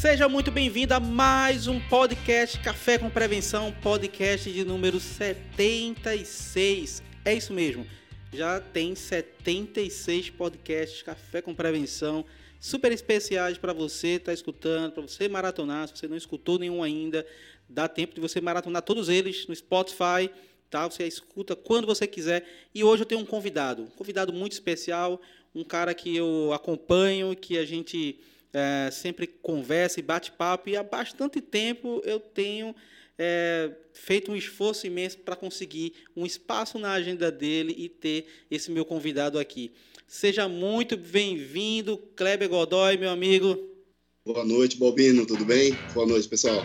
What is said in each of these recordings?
Seja muito bem-vindo a mais um podcast Café com Prevenção, podcast de número 76. É isso mesmo, já tem 76 podcasts Café com Prevenção, super especiais para você estar tá escutando, para você maratonar. Se você não escutou nenhum ainda, dá tempo de você maratonar todos eles no Spotify. Tá? Você escuta quando você quiser. E hoje eu tenho um convidado, um convidado muito especial, um cara que eu acompanho, que a gente é, sempre conversa e bate papo, e há bastante tempo eu tenho é, feito um esforço imenso para conseguir um espaço na agenda dele e ter esse meu convidado aqui. Seja muito bem-vindo, Kleber Godoy, meu amigo. Boa noite, Bobino, tudo bem? Boa noite, pessoal.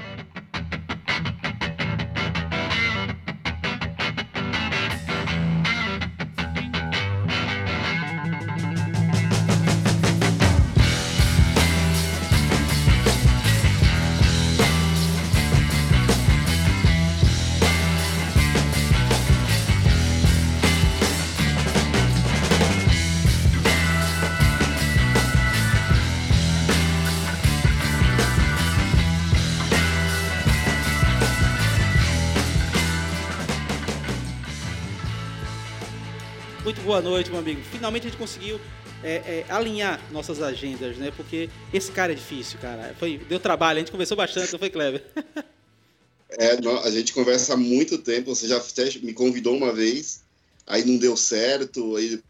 Boa noite, meu amigo. Finalmente a gente conseguiu é, é, alinhar nossas agendas, né? Porque esse cara é difícil, cara. Foi, deu trabalho, a gente conversou bastante, não foi, Kleber? é, a gente conversa há muito tempo. Você já me convidou uma vez, aí não deu certo, aí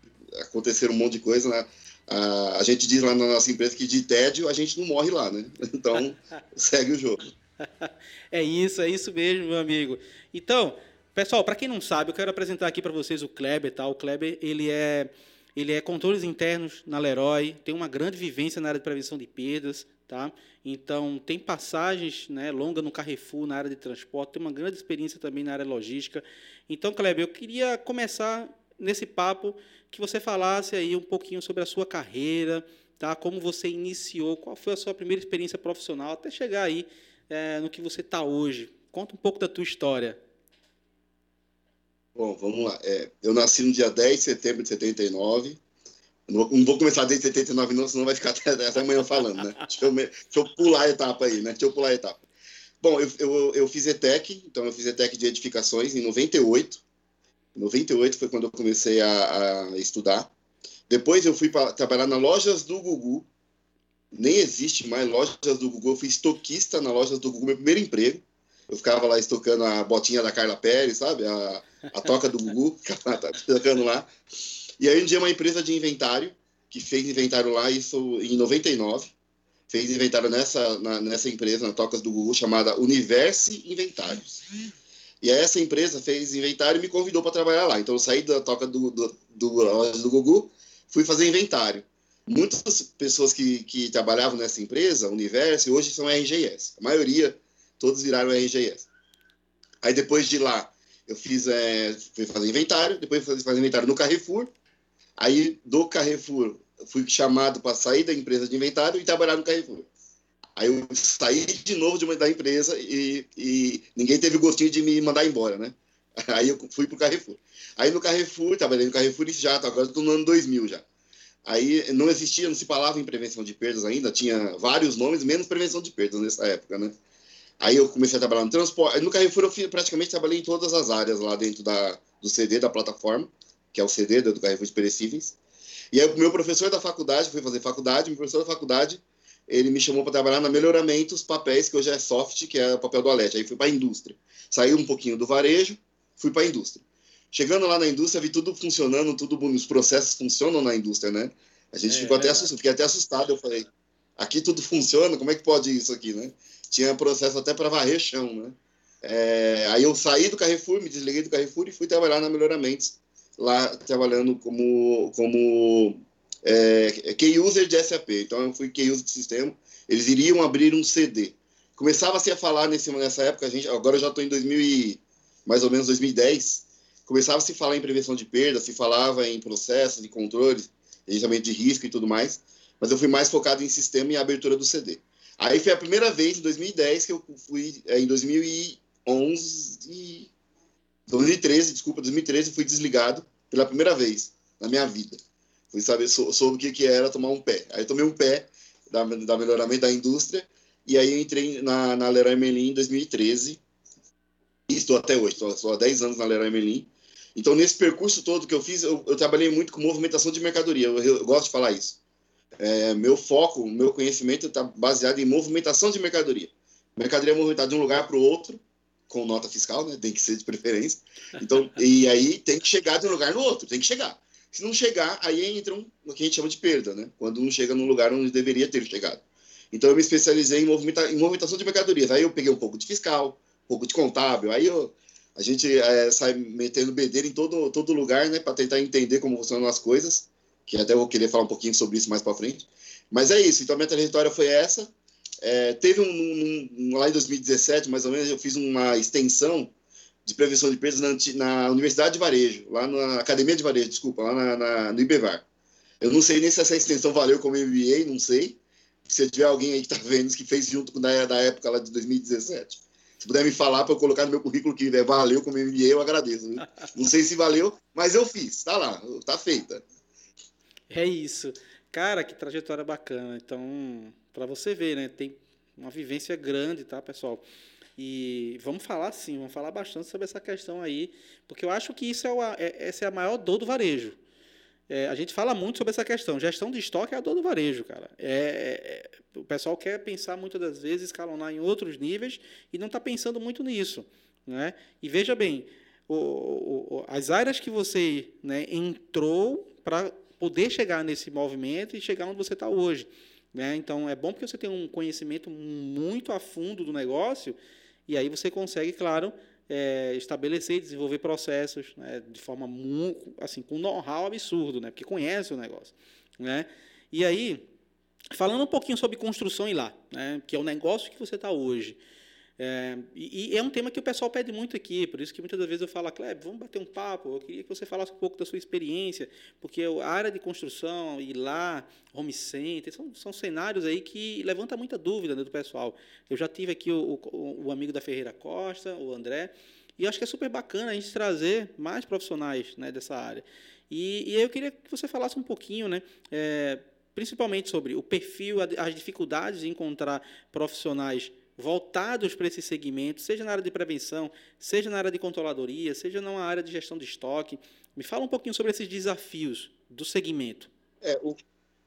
aconteceram um monte de coisa, né? A, a gente diz lá na nossa empresa que de tédio a gente não morre lá, né? Então, segue o jogo. É isso, é isso mesmo, meu amigo. Então, Pessoal, para quem não sabe, eu quero apresentar aqui para vocês o Kleber, tá? O Kleber, ele é ele é controles internos na Leroy, tem uma grande vivência na área de prevenção de perdas, tá? Então, tem passagens, né, longa no Carrefour na área de transporte, tem uma grande experiência também na área logística. Então, Kleber, eu queria começar nesse papo que você falasse aí um pouquinho sobre a sua carreira, tá? Como você iniciou, qual foi a sua primeira experiência profissional até chegar aí é, no que você está hoje. Conta um pouco da tua história. Bom, vamos lá. É, eu nasci no dia 10 de setembro de 79. Não, não vou começar desde 79, não, senão vai ficar até, até amanhã falando, né? Deixa eu, deixa eu, pular a etapa aí, né? Deixa eu pular a etapa. Bom, eu, eu, eu fiz ETEC, então eu fiz ETEC de edificações em 98. Em 98 foi quando eu comecei a, a estudar. Depois eu fui para trabalhar nas lojas do Gugu. Nem existe mais lojas do Gugu. Eu fui estoquista na lojas do Gugu, meu primeiro emprego. Eu ficava lá estocando a botinha da Carla Pérez, sabe? A, a toca do Gugu, ficava estocando lá. E aí um dia uma empresa de inventário, que fez inventário lá, isso em 99, fez inventário nessa, na, nessa empresa, na Tocas do Gugu, chamada Universe Inventários. E aí essa empresa fez inventário e me convidou para trabalhar lá. Então eu saí da toca do, do, do, do Gugu, fui fazer inventário. Muitas pessoas que, que trabalhavam nessa empresa, Universo, hoje são RGS. A maioria todos viraram RGS. Aí depois de lá, eu fiz, é, fui fazer inventário, depois fui fazer inventário no Carrefour. Aí do Carrefour, fui chamado para sair da empresa de inventário e trabalhar no Carrefour. Aí eu saí de novo de uma, da empresa e, e ninguém teve o gostinho de me mandar embora, né? Aí eu fui pro Carrefour. Aí no Carrefour, trabalhei no Carrefour e já, agora estou no ano 2000 já. Aí não existia, não se falava em prevenção de perdas ainda, tinha vários nomes, menos prevenção de perdas nessa época, né? Aí eu comecei a trabalhar no transporte. No Carrefour eu praticamente trabalhei em todas as áreas lá dentro da, do CD, da plataforma, que é o CD do Carrefour de Perecíveis. E aí o meu professor da faculdade, fui fazer faculdade, meu professor da faculdade, ele me chamou para trabalhar na melhoramentos papéis, que hoje é soft, que é o papel do Alete. Aí fui para a indústria. Saí um pouquinho do varejo, fui para a indústria. Chegando lá na indústria, vi tudo funcionando, tudo os processos funcionam na indústria, né? A gente é, ficou até assustado, fiquei até assustado. Eu falei, aqui tudo funciona, como é que pode isso aqui, né? Tinha processo até para varrer chão, né? É, aí eu saí do Carrefour, me desliguei do Carrefour e fui trabalhar na Melhoramentos, lá trabalhando como, como é, key user de SAP. Então eu fui key user de sistema. Eles iriam abrir um CD. Começava-se a falar nesse, nessa época, a gente, agora eu já estou em 2000 e, mais ou menos 2010, começava-se a falar em prevenção de perda, se falava em processos de controle, gerenciamento de risco e tudo mais, mas eu fui mais focado em sistema e abertura do CD. Aí foi a primeira vez, em 2010, que eu fui. É, em 2011. 2013, desculpa, 2013, eu fui desligado pela primeira vez na minha vida. Fui saber sobre o que, que era tomar um pé. Aí tomei um pé da, da melhoramento da indústria E aí eu entrei na, na Leroy Merlin em 2013. E estou até hoje, estou, estou há 10 anos na Leroy Merlin. Então, nesse percurso todo que eu fiz, eu, eu trabalhei muito com movimentação de mercadoria. Eu, eu gosto de falar isso. É, meu foco, meu conhecimento está baseado em movimentação de mercadoria. Mercadoria é movimentada de um lugar para o outro, com nota fiscal, né? Tem que ser de preferência. Então, e aí tem que chegar de um lugar no outro, tem que chegar. Se não chegar, aí entram no que a gente chama de perda, né? Quando não chega no lugar onde deveria ter chegado. Então eu me especializei em, movimenta em movimentação de mercadorias. Aí eu peguei um pouco de fiscal, um pouco de contábil. Aí eu, a gente é, sai metendo bedelho em todo, todo lugar, né, para tentar entender como funcionam as coisas. Que até vou querer falar um pouquinho sobre isso mais para frente. Mas é isso. Então a minha trajetória foi essa. É, teve um, um, um, lá em 2017, mais ou menos, eu fiz uma extensão de prevenção de perdas na, na, Universidade de Varejo, lá na Academia de Varejo, desculpa, lá na, na, no IBEVAR. Eu não sei nem se essa extensão valeu como MBA, não sei, se tiver alguém aí que está vendo que fez junto com da, da época lá de 2017. Se puder me falar para eu colocar no meu currículo que valeu como MBA, eu agradeço. Viu? Não sei se valeu, mas eu fiz. Tá lá, tá feita. É isso. Cara, que trajetória bacana. Então, para você ver, né? Tem uma vivência grande, tá, pessoal? E vamos falar sim, vamos falar bastante sobre essa questão aí, porque eu acho que isso é, o, é essa é a maior dor do varejo. É, a gente fala muito sobre essa questão. Gestão de estoque é a dor do varejo, cara. É, é, o pessoal quer pensar muitas das vezes, escalonar em outros níveis e não está pensando muito nisso. Né? E veja bem, o, o, as áreas que você né, entrou para poder chegar nesse movimento e chegar onde você está hoje. Né? Então, é bom porque você tem um conhecimento muito a fundo do negócio e aí você consegue, claro, é, estabelecer e desenvolver processos né, de forma muito, assim, com know-how absurdo, né, porque conhece o negócio. Né? E aí, falando um pouquinho sobre construção e lá, né, que é o negócio que você está hoje. É, e, e, é um tema que o pessoal pede muito aqui, por isso que muitas vezes eu falo, Kleber, vamos bater um papo, eu queria que você falasse um pouco da sua experiência, porque a área de construção e lá, home center, são, são cenários aí que levantam muita dúvida né, do pessoal. Eu já tive aqui o, o, o amigo da Ferreira Costa, o André, e acho que é super bacana a gente trazer mais profissionais né, dessa área. E, e eu queria que você falasse um pouquinho, né, é, principalmente sobre o perfil, as dificuldades de encontrar profissionais voltados para esse segmento, seja na área de prevenção, seja na área de controladoria, seja na área de gestão de estoque. Me fala um pouquinho sobre esses desafios do segmento. É, o,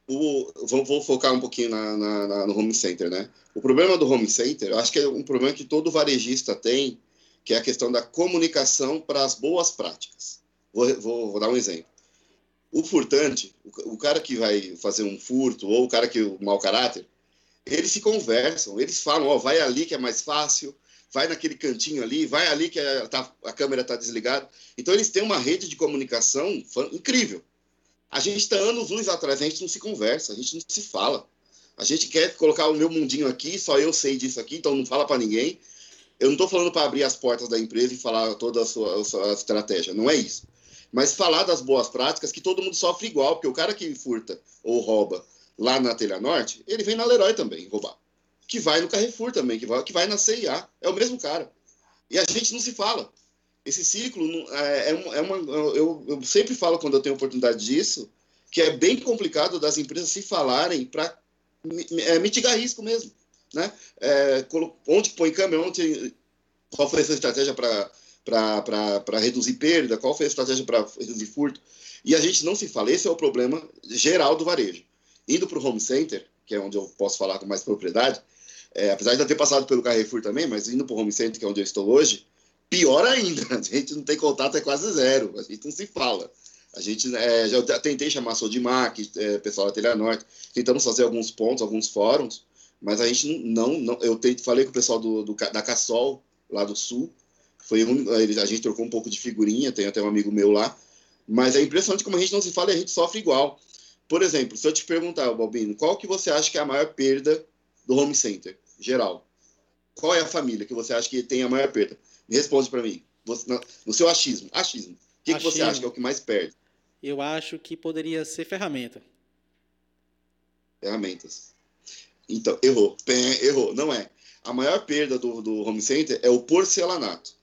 o, focar um pouquinho na, na, na, no home center, né? O problema do home center, acho que é um problema que todo varejista tem, que é a questão da comunicação para as boas práticas. Vou, vou, vou dar um exemplo. O furtante, o, o, cara que vai fazer um furto, ou o cara que o mau caráter, eles se conversam, eles falam, ó, oh, vai ali que é mais fácil, vai naquele cantinho ali, vai ali que a, tá, a câmera está desligada. Então eles têm uma rede de comunicação incrível. A gente está anos luz atrás, a gente não se conversa, a gente não se fala. A gente quer colocar o meu mundinho aqui, só eu sei disso aqui, então não fala para ninguém. Eu não estou falando para abrir as portas da empresa e falar toda a sua, a sua estratégia, não é isso. Mas falar das boas práticas que todo mundo sofre igual, porque o cara que furta ou rouba lá na Telha Norte, ele vem na Leroy também roubar. Que vai no Carrefour também, que vai, que vai na CIA. É o mesmo cara. E a gente não se fala. Esse ciclo é, é, uma. Eu, eu sempre falo quando eu tenho oportunidade disso, que é bem complicado das empresas se falarem para é, mitigar risco mesmo. Né? É, onde põe câmera, onde, qual foi a sua estratégia para reduzir perda, qual foi a estratégia para reduzir furto. E a gente não se fala, esse é o problema geral do varejo. Indo para o home center, que é onde eu posso falar com mais propriedade, é, apesar de eu ter passado pelo Carrefour também, mas indo para o home center, que é onde eu estou hoje, pior ainda, a gente não tem contato, é quase zero, a gente não se fala. A gente é, já tentei chamar a Sodimac, é, pessoal da Telha Norte, tentamos fazer alguns pontos, alguns fóruns, mas a gente não, não eu te, falei com o pessoal do, do, da Cassol, lá do Sul, foi um, a gente trocou um pouco de figurinha, tem até um amigo meu lá, mas é impressionante como a gente não se fala e a gente sofre igual. Por exemplo, se eu te perguntar, Balbino, qual que você acha que é a maior perda do home center, geral? Qual é a família que você acha que tem a maior perda? Me responde para mim. Você, no, no, seu achismo. Achismo. O que, que você acha que é o que mais perde? Eu acho que poderia ser ferramenta. Ferramentas. Então, errou. Errou. Não é. A maior perda do, do home center é o porcelanato.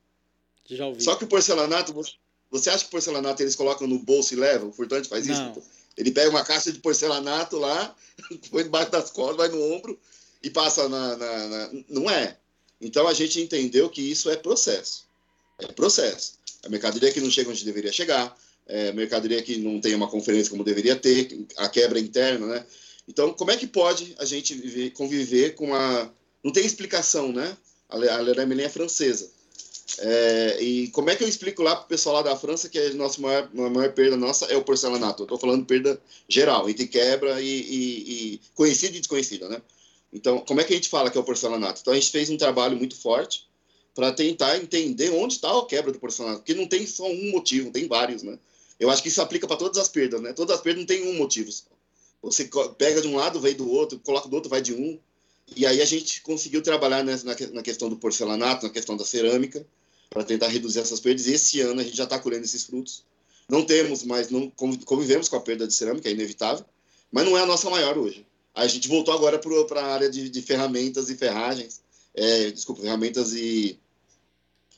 Já ouvi. Só que o porcelanato, você, você acha que o porcelanato eles colocam no bolso e levam? O furtante faz Não. isso? Ele pega uma caixa de porcelanato lá, põe debaixo das costas, vai no ombro e passa na, na, na, Não é. Então a gente entendeu que isso é processo. É processo. A mercadoria que não chega onde deveria chegar, é, mercadoria que não tem uma conferência como deveria ter, a quebra interna, né? Então, como é que pode a gente viver, conviver com a. Não tem explicação, né? A Leroy é francesa. É, e como é que eu explico lá para o pessoal lá da França que a nossa maior, a maior perda nossa é o porcelanato? Eu estou falando perda geral, entre quebra e, e, e conhecida e desconhecida, né? Então, como é que a gente fala que é o porcelanato? Então, a gente fez um trabalho muito forte para tentar entender onde está a quebra do porcelanato, porque não tem só um motivo, tem vários, né? Eu acho que isso aplica para todas as perdas, né? Todas as perdas não tem um motivo. Você pega de um lado, vem do outro, coloca do outro, vai de um. E aí a gente conseguiu trabalhar nessa, na, na questão do porcelanato, na questão da cerâmica, para tentar reduzir essas perdas. E esse ano a gente já está colhendo esses frutos. Não temos mais, não convivemos com a perda de cerâmica, é inevitável, mas não é a nossa maior hoje. A gente voltou agora para a área de, de, ferramentas e ferragens, é, desculpa, ferramentas e,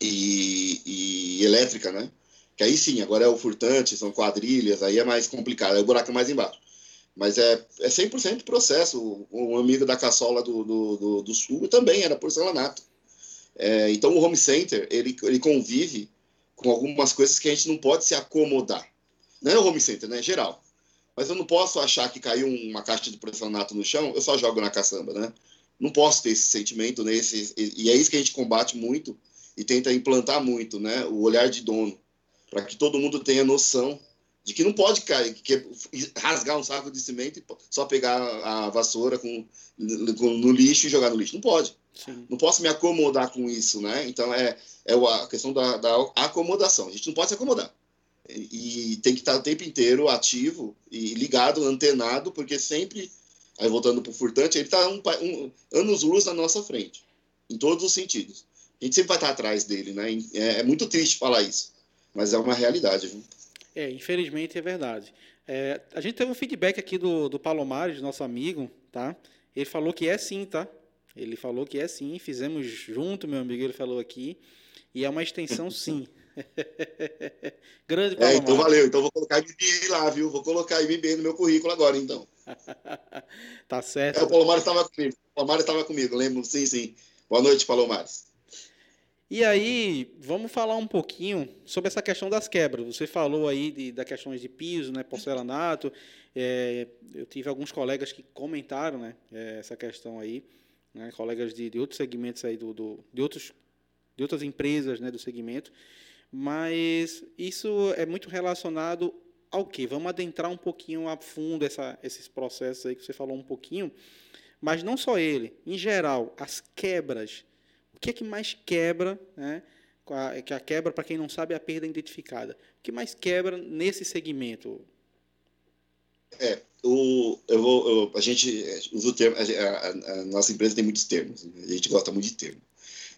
e, e, elétrica, né? Que aí sim, agora é o furtante, são quadrilhas, aí é mais complicado, aí o buraco é mais embaixo. Mas é, é 100% processo. Um amigo da caçola do, do, do, do sul também era porcelanato. É, então o home center ele, ele convive com algumas coisas que a gente não pode se acomodar. Não é o home center, né? Geral. Mas eu não posso achar que caiu uma caixa de porcelanato no chão, eu só jogo na caçamba, né? Não posso ter esse sentimento, né? E é isso que a gente combate muito e tenta implantar muito, né? O olhar de dono, para que todo mundo tenha noção de que não pode cair, que rasgar um saco de cimento e só pegar a vassoura com, no lixo e jogar no lixo. Não pode. Sim. Não posso me acomodar com isso, né? Então é, é a questão da, da acomodação. A gente não pode se acomodar. E, e tem que estar o tempo inteiro ativo e ligado, antenado, porque sempre, aí voltando para o furtante, ele está um, um, anos-luz na nossa frente, em todos os sentidos. A gente sempre vai estar atrás dele, né? É, é muito triste falar isso, mas é uma realidade. Viu? É, infelizmente é verdade. É, a gente teve um feedback aqui do, do Palomares, nosso amigo, tá? Ele falou que é sim, tá? Ele falou que é sim, fizemos junto, meu amigo, ele falou aqui, e é uma extensão sim. Grande Palomares. É, então valeu, então vou colocar MBA lá, viu? Vou colocar MBA no meu currículo agora, então. tá certo. É, o Palomares estava comigo, o Palomares estava comigo, lembro, sim, sim. Boa noite, Palomares. E aí, vamos falar um pouquinho sobre essa questão das quebras. Você falou aí de, da questões de piso, né, porcelanato. É, eu tive alguns colegas que comentaram né, é, essa questão aí, né, colegas de, de, outros segmentos aí, do, do, de, outros, de outras empresas né, do segmento. Mas isso é muito relacionado ao quê? Vamos adentrar um pouquinho a fundo essa, esses processos aí que você falou um pouquinho. Mas não só ele, em geral, as quebras o que é que mais quebra, né? que a quebra, para quem não sabe, é a perda identificada. O que mais quebra nesse segmento? É, o, eu vou, eu, a gente usa o termo, a, a, a, nossa empresa tem muitos termos, a gente gosta muito de termo.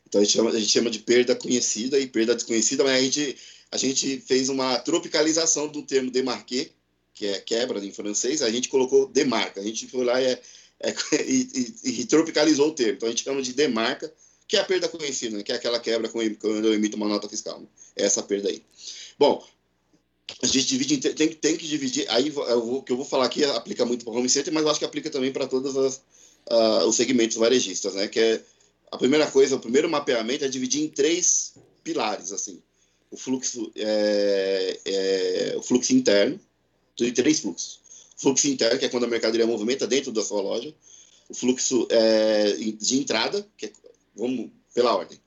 Então a gente, chama, a gente chama de perda conhecida e perda desconhecida, mas a gente, a gente fez uma tropicalização do termo demarqué, que é quebra em francês, a gente colocou demarca. A gente foi lá e, é, é, e, e, e tropicalizou o termo. Então a gente chama de demarca, que é a perda conhecida, né? que é aquela quebra quando eu emito uma nota fiscal. Né? É essa perda aí. Bom, a gente divide, tem, tem que dividir, aí o que eu vou falar aqui aplica muito para o home center, mas eu acho que aplica também para todos uh, os segmentos varejistas, né? Que é a primeira coisa, o primeiro mapeamento é dividir em três pilares, assim. O fluxo, é, é, o fluxo interno, tem três fluxos. O fluxo interno, que é quando a mercadoria movimenta dentro da sua loja. O fluxo é, de entrada, que é vamos pela ordem.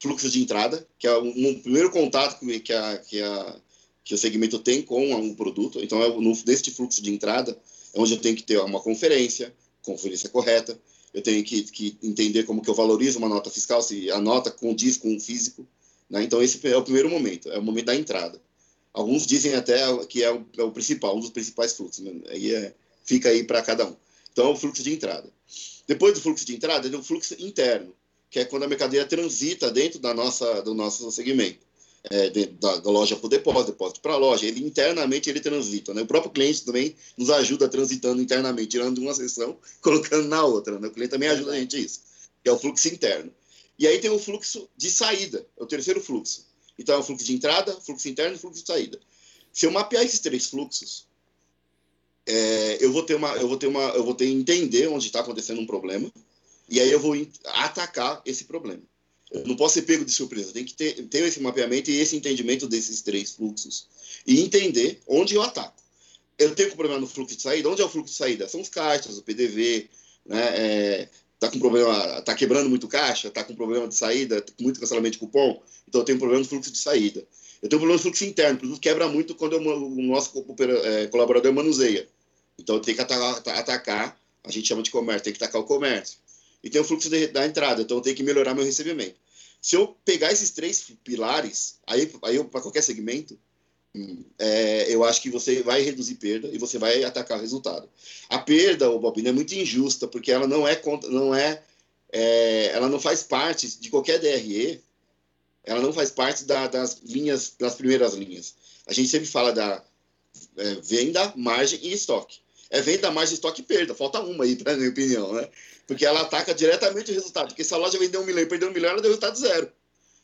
Fluxo de entrada, que é um, primeiro contato que, a, que, a, que o segmento tem com um produto. Então, é no, neste fluxo de entrada é onde eu tenho que ter uma conferência, conferência correta. Eu tenho que, que entender como que eu valorizo uma nota fiscal, se a nota condiz com o físico. Né? Então, esse é o primeiro momento, é o momento da entrada. Alguns dizem até que é o, é o principal, um dos principais fluxos. Né? Aí é, fica aí para cada um. Então, é o fluxo de entrada. Depois do fluxo de entrada, tem o fluxo interno que é quando a mercadoria transita dentro da nossa, do nosso segmento. É, da, da, loja para o depósito, depósito para a loja. Ele internamente ele transita. Né? O próprio cliente também nos ajuda transitando internamente, tirando uma seção, colocando na outra. Né? O cliente também ajuda a gente isso, que é o fluxo interno. E aí tem o fluxo de saída, é o terceiro fluxo. Então é o fluxo de entrada, fluxo interno e fluxo de saída. Se eu mapear esses três fluxos, é, eu vou ter uma, eu vou ter uma, eu vou ter entender onde está acontecendo um problema E aí eu vou atacar esse problema. Eu não posso ser pego de surpresa. Tem que ter, ter esse mapeamento e esse entendimento desses três fluxos. E entender onde eu ataco. Eu tenho um problema no fluxo de saída. Onde é o fluxo de saída? São os caixas, o PDV, né? É, tá com problema, tá quebrando muito caixa, tá com problema de saída, muito cancelamento de cupom, então eu tenho problema no fluxo de saída. Eu tenho problema no fluxo interno, produto quebra muito quando eu, o nosso é, colaborador manuseia. Então eu tenho que atacar, atacar, a gente chama de comércio, tem que atacar o comércio. E tem o fluxo de, da entrada, então eu tenho que melhorar meu recebimento. Se eu pegar esses três pilares, aí, aí para qualquer segmento, é, eu acho que você vai reduzir perda e você vai atacar o resultado. A perda, o Bobino, é muito injusta, porque ela não é, não é, é ela não faz parte de qualquer DRE, ela não faz parte da, das linhas, das primeiras linhas. A gente sempre fala da é, venda, margem e estoque. É venda, margem, estoque e perda. Falta uma aí, para minha opinião, né? Porque ela ataca diretamente o resultado. Porque se a loja vendeu um milhão e perdeu um milhão, ela deu resultado zero.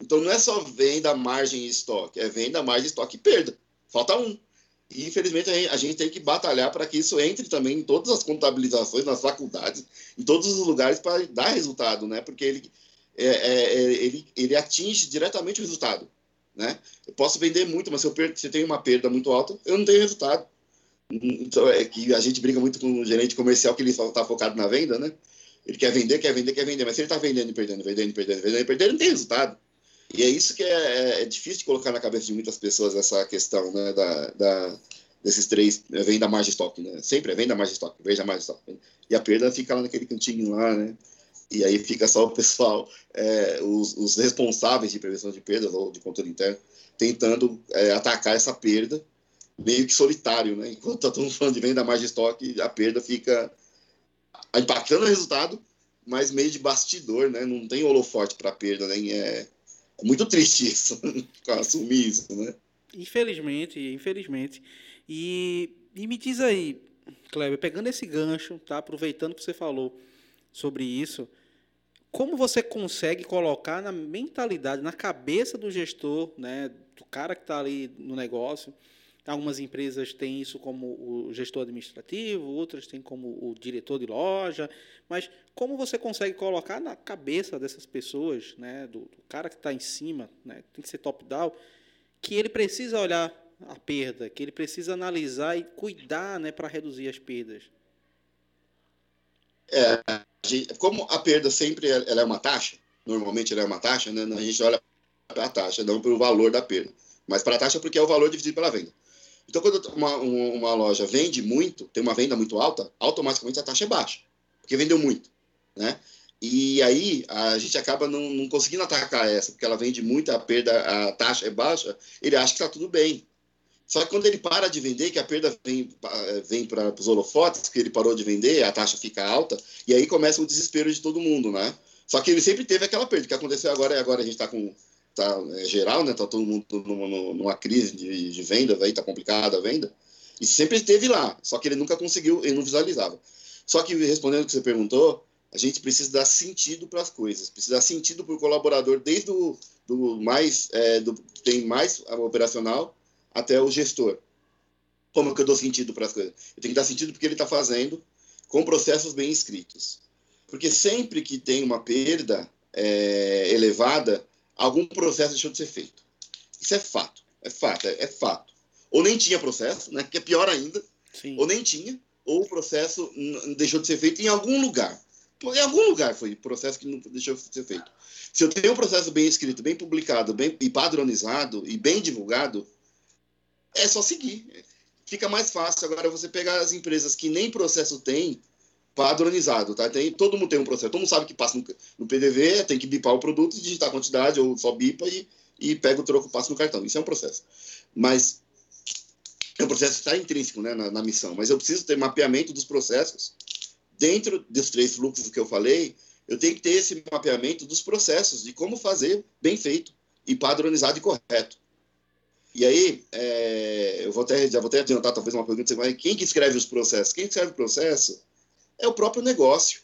Então não é só venda, margem e estoque, é venda, margem, estoque e perda. Falta um. E infelizmente a gente tem que batalhar para que isso entre também em todas as contabilizações, nas faculdades, em todos os lugares para dar resultado, né? Porque ele, é, é, é, ele, ele atinge diretamente o resultado, né? Eu posso vender muito, mas se eu, perco, se eu tenho uma perda muito alta, eu não tenho resultado. Então é que a gente briga muito com o gerente comercial que ele só está focado na venda, né? Ele quer vender, quer vender, quer vender, mas se ele está vendendo e perdendo, vendendo, perdendo, vendendo perdendo, não tem resultado. E é isso que é, é, é, difícil de colocar na cabeça de muitas pessoas, essa questão né, da, da desses três, é, vem da margem de estoque, né? Sempre é vem da margem de estoque, vem da margem de estoque. E a perda fica lá naquele cantinho lá, né? E aí fica só o pessoal, é, os, os, responsáveis de prevenção de perdas ou de controle interno, tentando é, atacar essa perda, meio que solitário, né? Enquanto está todo mundo falando de venda da margem de estoque, a perda fica impactando o resultado, mas meio de bastidor, né? Não tem holofote para perda, nem né? é é muito triste isso, assumir isso, né? Infelizmente, infelizmente. E, e me diz aí, Kleber, pegando esse gancho, tá? Aproveitando que você falou sobre isso, como você consegue colocar na mentalidade, na cabeça do gestor, né, do cara que está ali no negócio, Algumas empresas têm isso como o gestor administrativo, outras têm como o diretor de loja. Mas como você consegue colocar na cabeça dessas pessoas, né, do, do cara que está em cima, né, tem que ser top-down, que ele precisa olhar a perda, que ele precisa analisar e cuidar né, para reduzir as perdas? É, como a perda sempre ela é uma taxa, normalmente ela é uma taxa, né, a gente olha para a taxa, não para o valor da perda. Mas para a taxa porque é o valor dividido pela venda. Então, quando uma, uma loja vende muito, tem uma venda muito alta, automaticamente a taxa é baixa, porque vendeu muito, né? E aí a gente acaba não, não conseguindo atacar essa, porque ela vende muito, a perda, a taxa é baixa, ele acha que está tudo bem. Só que quando ele para de vender, que a perda vem, vem para os holofotes, que ele parou de vender, a taxa fica alta, e aí começa o desespero de todo mundo, né? Só que ele sempre teve aquela perda. O que aconteceu agora é agora a gente está com tá é, geral, né? Tá todo mundo numa, numa crise de, de vendas, aí tá complicada a venda. E sempre esteve lá, só que ele nunca conseguiu, ele não visualizava. Só que respondendo o que você perguntou, a gente precisa dar sentido para as coisas, precisa dar sentido para o colaborador, desde o do mais é, do tem mais operacional até o gestor. Como que eu dou sentido para as coisas? Eu tenho que dar sentido porque ele está fazendo com processos bem escritos. Porque sempre que tem uma perda é, elevada, algum processo deixou de ser feito. Isso é fato, é fato, é, é fato. Ou nem tinha processo, né, que é pior ainda, Sim. ou nem tinha, ou o processo deixou de ser feito em algum lugar. Em algum lugar foi o processo que não deixou de ser feito. Se eu tenho um processo bem escrito, bem publicado, bem e padronizado e bem divulgado, é só seguir. Fica mais fácil. Agora, você pegar as empresas que nem processo tem, padronizado, tá? Tem, todo mundo tem um processo, todo mundo sabe que passa no, no PDV, tem que bipar o produto, digitar a quantidade, ou só bipa e, e pega o troco, passa no cartão. Isso é um processo. Mas é um processo que está intrínseco né, na, na, missão, mas eu preciso ter mapeamento dos processos. Dentro dos três fluxos que eu falei, eu tenho que ter esse mapeamento dos processos, de como fazer bem feito e padronizado e correto. E aí, é, eu vou até, já vou até adiantar talvez uma pergunta, quem que escreve os processos? Quem escreve o processo é o próprio negócio.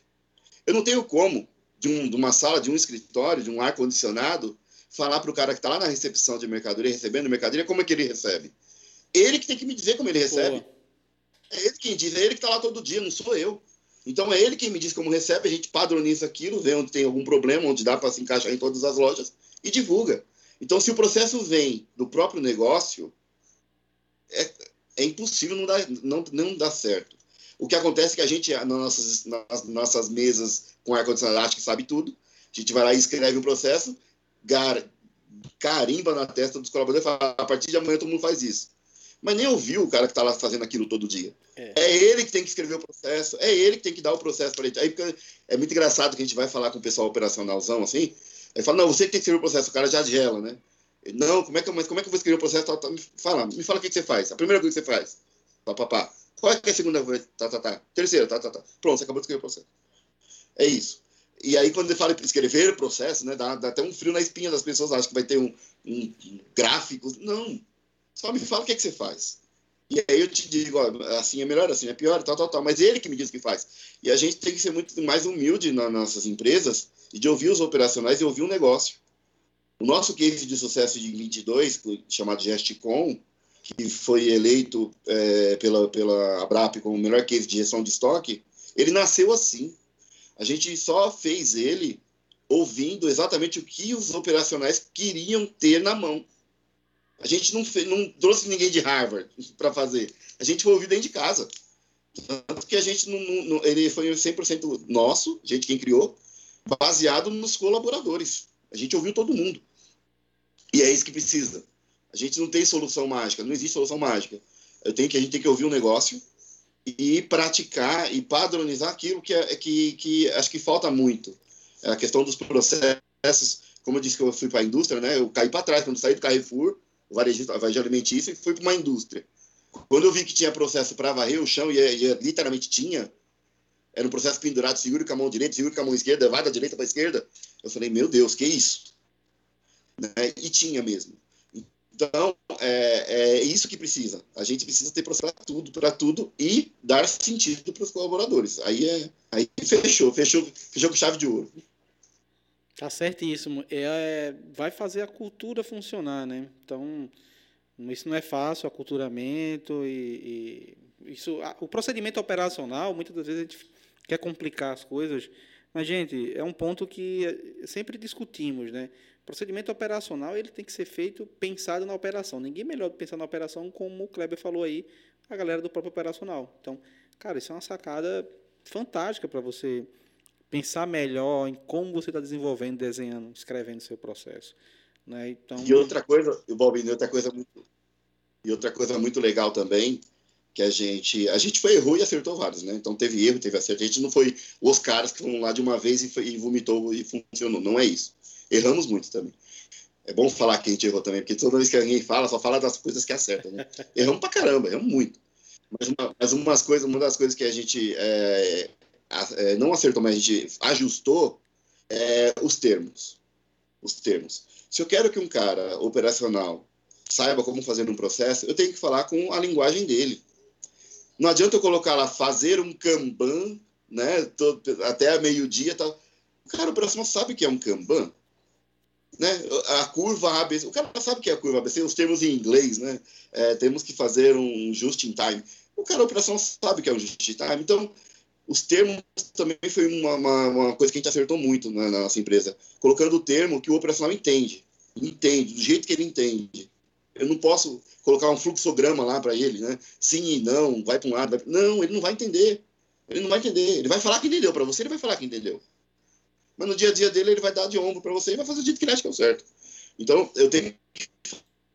Eu não tenho como, de, um, de uma sala, de um escritório, de um ar-condicionado, falar para o cara que está lá na recepção de mercadoria, recebendo mercadoria, como é que ele recebe. Ele que tem que me dizer como ele recebe. Pô. É ele quem diz, é ele que está lá todo dia, não sou eu. Então é ele quem me diz como recebe, a gente padroniza aquilo, vê onde tem algum problema, onde dá para se encaixar em todas as lojas e divulga. Então, se o processo vem do próprio negócio, é, é impossível não dar, não, não dar certo. O que acontece é que a gente, nas nossas, nas nossas mesas com ar-condicionado, acha que sabe tudo. A gente vai lá e escreve o processo, gar, carimba na testa dos colaboradores e fala: a partir de amanhã todo mundo faz isso. Mas nem ouviu o cara que está lá fazendo aquilo todo dia. É. é. ele que tem que escrever o processo, é ele que tem que dar o processo para ele. Aí é muito engraçado que a gente vai falar com o pessoal operacionalzão assim. Aí fala: não, você que tem que escrever o processo, o cara já gela, né? Não, como é que, mas como é que eu vou escrever o processo? Fala, me fala o que, que, você faz. A primeira coisa que você faz. Pá, pá, pá. Qual é, é a segunda coisa? Tá, tá, tá. Terceira, tá, tá, tá. Pronto, você acabou de escrever o processo. É isso. E aí, quando ele fala escrever o processo, né, dá, dá, até um frio na espinha das pessoas, acham que vai ter um, um, um gráfico. Não. Só me fala o que, é que você faz. E aí eu te digo, ó, assim é melhor, assim é pior, tal, tal, tal. Mas ele que me diz o que faz. E a gente tem que ser muito mais humilde nas nossas empresas e de ouvir os operacionais e ouvir o negócio. O nosso case de sucesso de 22, chamado Gestcom, que foi eleito é, pela, pela Abrap como o melhor case de gestão de estoque, ele nasceu assim. A gente só fez ele ouvindo exatamente o que os operacionais queriam ter na mão. A gente não, fez, não trouxe ninguém de Harvard para fazer. A gente foi ouvido dentro de casa. Tanto que a gente não, não ele foi 100% nosso, gente quem criou, baseado nos colaboradores. A gente ouviu todo mundo. E é isso que precisa. A gente não tem solução mágica, não existe solução mágica. Eu tenho que a gente tem que ouvir o um negócio e praticar e padronizar aquilo que é que, que acho que falta muito. É a questão dos processos, como eu disse que eu fui para a indústria, né? Eu caí para trás quando saí do Carrefour, varejista, varejo alimentício, e fui para uma indústria. Quando eu vi que tinha processo para varrer o chão, e, e, literalmente tinha, era um processo pendurado, seguro com a mão direita, seguro com a mão esquerda, vai da direita para a esquerda. Eu falei, meu Deus, que isso? Né? E tinha mesmo. Então, é, é isso que precisa. A gente precisa ter processo para tudo, para tudo e dar sentido para os colaboradores. Aí é, aí fechou, fechou, fechou com chave de ouro. Tá certíssimo. É, é, vai fazer a cultura funcionar, né? Então, isso não é fácil, aculturamento e, e isso, o procedimento operacional, muitas das vezes a gente quer complicar as coisas, mas gente, é um ponto que sempre discutimos, né? Procedimento operacional ele tem que ser feito pensado na operação. Ninguém melhor pensar na operação como o Kleber falou aí, a galera do próprio operacional. Então, cara, isso é uma sacada fantástica para você pensar melhor em como você está desenvolvendo, desenhando, escrevendo seu processo. Né? Então, e outra coisa, Balbino, outra coisa muito, e outra coisa muito legal também, que a gente a gente foi errou e acertou vários, né? Então teve erro, teve acerto. A gente não foi os caras que foram lá de uma vez e, foi, e vomitou e funcionou. Não é isso. Erramos muito também. É bom falar que a gente errou também, porque toda vez que alguém fala, só fala das coisas que acertam, né? Erramos pra caramba, erramos muito. Mas, uma, mas umas coisas, uma das coisas que a gente é, é, não acertou, mas a gente ajustou é os termos. Os termos. Se eu quero que um cara operacional saiba como fazer um processo, eu tenho que falar com a linguagem dele. Não adianta eu colocar lá fazer um Kanban, né, todo, até meio-dia tal. O cara operacional sabe que é um Kanban né? A curva ABC, o cara sabe o que é a curva ABC, os termos em inglês, né? É, temos que fazer um just in time. O cara, a operação sabe que é um just in time. Então, os termos também foi uma, uma, uma coisa que a gente acertou muito na, na, nossa empresa, colocando o termo que o operacional entende, entende, do jeito que ele entende. Eu não posso colocar um fluxograma lá para ele, né? Sim e não, vai para um lado, vai... não, ele não vai entender. Ele não vai entender. Ele vai falar que entendeu para você, ele vai falar que entendeu mas no dia a dia dele ele vai dar de ombro para você e vai fazer o jeito que ele acha que é o certo. Então, eu tenho que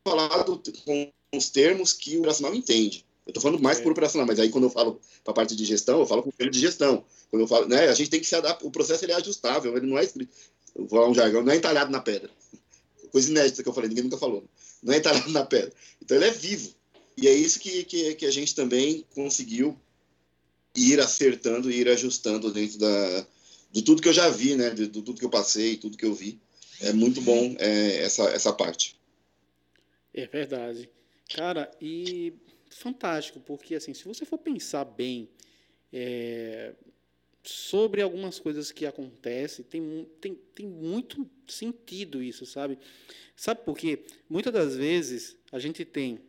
falar do, com os termos que o operacional entende. Eu estou falando mais é. por operacional, mas aí quando eu falo para a parte de gestão, eu falo com o de gestão. Quando eu falo, né, a gente tem que se adaptar, o processo ele é ajustável, ele não é escrito, vou falar um jargão, não é entalhado na pedra. Coisa inédita que eu falei, ninguém nunca falou. Não é entalhado na pedra. Então ele é vivo. E é isso que, que, que a gente também conseguiu ir acertando e ir ajustando dentro da, de tudo que eu já vi, né? De, de, tudo que eu passei, tudo que eu vi. É muito bom é, essa, essa parte. É verdade. Cara, e fantástico, porque assim, se você for pensar bem é, sobre algumas coisas que acontecem, tem, tem, tem muito sentido isso, sabe? Sabe por quê? Muitas das vezes a gente tem,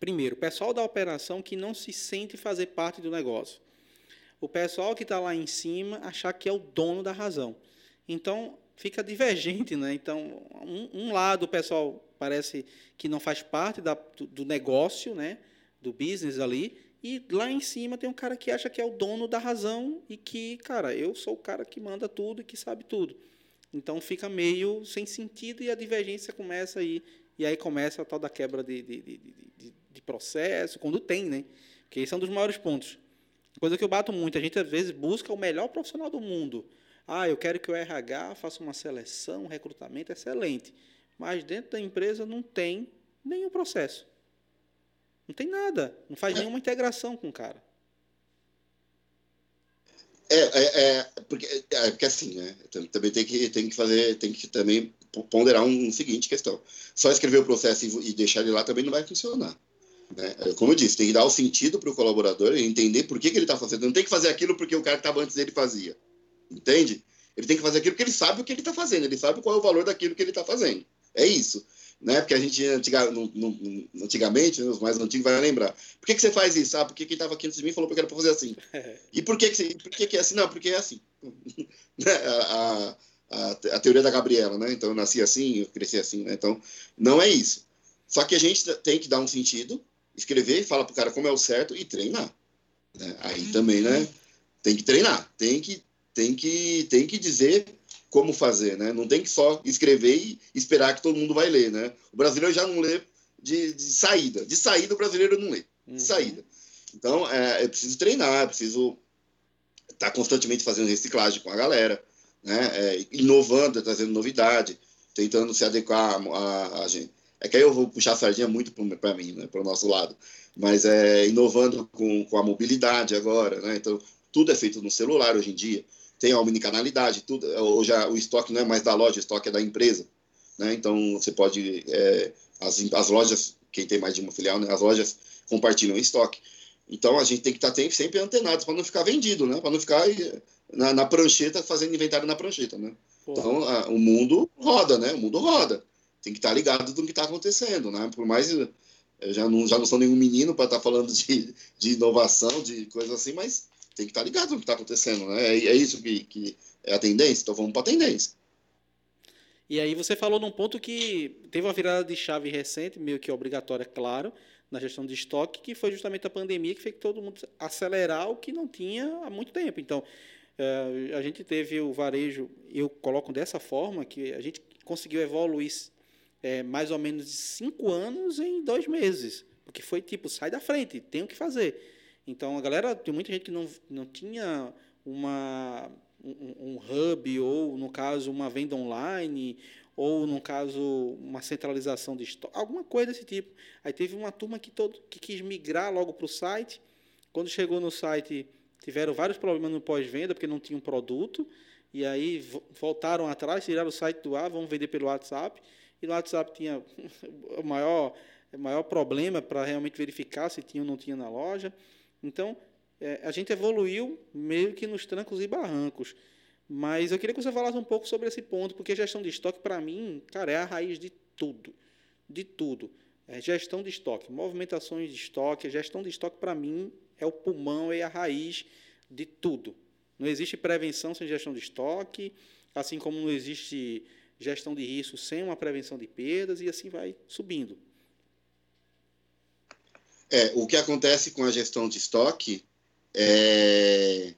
primeiro, pessoal da operação que não se sente fazer parte do negócio. O pessoal que está lá em cima achar que é o dono da razão. Então, fica divergente, né? Então, um, um lado o pessoal parece que não faz parte da, do, do negócio, né? Do business ali, e lá em cima tem um cara que acha que é o dono da razão e que, cara, eu sou o cara que manda tudo e que sabe tudo. Então fica meio sem sentido e a divergência começa aí. E aí começa a tal da quebra de, de, de, de, de processo, quando tem, né? Que esse é um dos maiores pontos. Coisa que eu bato muito, a gente às vezes busca o melhor profissional do mundo. Ah, eu quero que o RH faça uma seleção, um recrutamento excelente. Mas dentro da empresa não tem nenhum processo. Não tem nada. Não faz nenhuma integração com o cara. É, é, é, porque, é, porque assim, né? Também tem que, tem que fazer, tem que também ponderar um, um seguinte questão. Só escrever o processo e, e, deixar ele lá também não vai funcionar. Né? É, como eu disse, tem que dar o sentido para o colaborador entender por que, que ele está fazendo. Não tem que fazer aquilo porque o cara que estava antes dele fazia. Entende? Ele tem que fazer aquilo porque ele sabe o que ele está fazendo, ele sabe qual é o valor daquilo que ele está fazendo. É isso né? Porque a gente antiga, no, no, antigamente, né, os mais antigos vão lembrar. Por que, que você faz isso? Ah, porque quem estava aqui antes de mim falou que era para fazer assim. E por que, que, você, por que, que é assim? Não, porque é assim. Né, a, a, a, teoria da Gabriela, né? Então eu nasci assim, eu cresci assim, né? Então não é isso. Só que a gente tem que dar um sentido, escrever, fala pro cara como é o certo e treinar. Né? Aí também, né? Tem que treinar, tem que, tem que, tem que dizer como fazer, né? Não tem que só escrever e esperar que todo mundo vai ler, né? O brasileiro já não lê de, de saída. De saída, o brasileiro não lê. De uhum. saída. Então, é, é preciso treinar, é preciso estar tá constantemente fazendo reciclagem com a galera, né? É, inovando, trazendo novidade, tentando se adequar a, a, gente. É que aí eu vou puxar a sardinha muito para mim, né? Para o nosso lado. Mas é inovando com, com a mobilidade agora, né? Então, tudo é feito no celular hoje em dia tem a omnicanalidade, tudo. Hoje o estoque não é mais da loja, o estoque é da empresa. Né? Então você pode. É, as, as lojas, quem tem mais de uma filial, né? as lojas compartilham o estoque. Então a gente tem que estar tá sempre antenados para não ficar vendido, né? Para não ficar na, na, prancheta fazendo inventário na prancheta, né? Então a, o mundo roda, né? O mundo roda. Tem que estar tá ligado do que está acontecendo, né? Por mais eu já não já não sou nenhum menino para estar tá falando de, de inovação, de coisas assim, mas tem que estar ligado no que está acontecendo, né? É, é isso que, que, é a tendência, então vamos para a tendência. E aí você falou num ponto que teve uma virada de chave recente, meio que obrigatória, claro, na gestão de estoque, que foi justamente a pandemia que fez todo mundo acelerar o que não tinha há muito tempo. Então, é, a gente teve o varejo, eu coloco dessa forma, que a gente conseguiu evoluir é, mais ou menos cinco anos em dois meses. Porque foi tipo, sai da frente, tem o que fazer. Então, a galera, tem muita gente que não, não tinha uma, um, um hub, ou, no caso, uma venda online, ou, no caso, uma centralização de estoque, alguma coisa desse tipo. Aí teve uma turma que, todo, que quis migrar logo para o site. Quando chegou no site, tiveram vários problemas no pós-venda, porque não tinha um produto. E aí voltaram atrás, tiraram o site do ar, vamos vender pelo WhatsApp. E no WhatsApp tinha o maior, o maior problema para realmente verificar se tinha ou não tinha na loja. Então, é, a gente evoluiu meio que nos trancos e barrancos. Mas eu queria que você falasse um pouco sobre esse ponto, porque gestão de estoque, para mim, cara, é a raiz de tudo. De tudo. É gestão de estoque, movimentações de estoque, gestão de estoque, para mim, é o pulmão, é a raiz de tudo. Não existe prevenção sem gestão de estoque, assim como não existe gestão de risco sem uma prevenção de perdas, e assim vai subindo. É, o que acontece com a gestão de estoque é.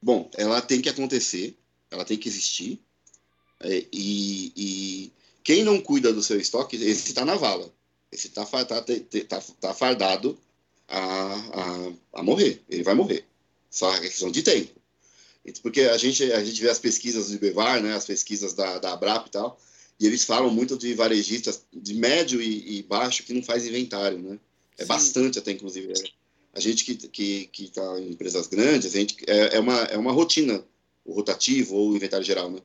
Bom, ela tem que acontecer, ela tem que existir. É, e, e, quem não cuida do seu estoque, esse está na vala. Esse está tá, tá, tá, fardado a, a, a morrer. Ele vai morrer. Só é questão de tempo. Porque a gente, a gente vê as pesquisas do IBEVAR, né, as pesquisas da, da ABRAP e tal, e eles falam muito de varejistas de médio e, e baixo que não faz inventário, né? É Sim. bastante até, inclusive. É. A gente que está que, que tá em empresas grandes, a gente, é, é, uma, é uma rotina, o rotativo ou o inventário geral, né?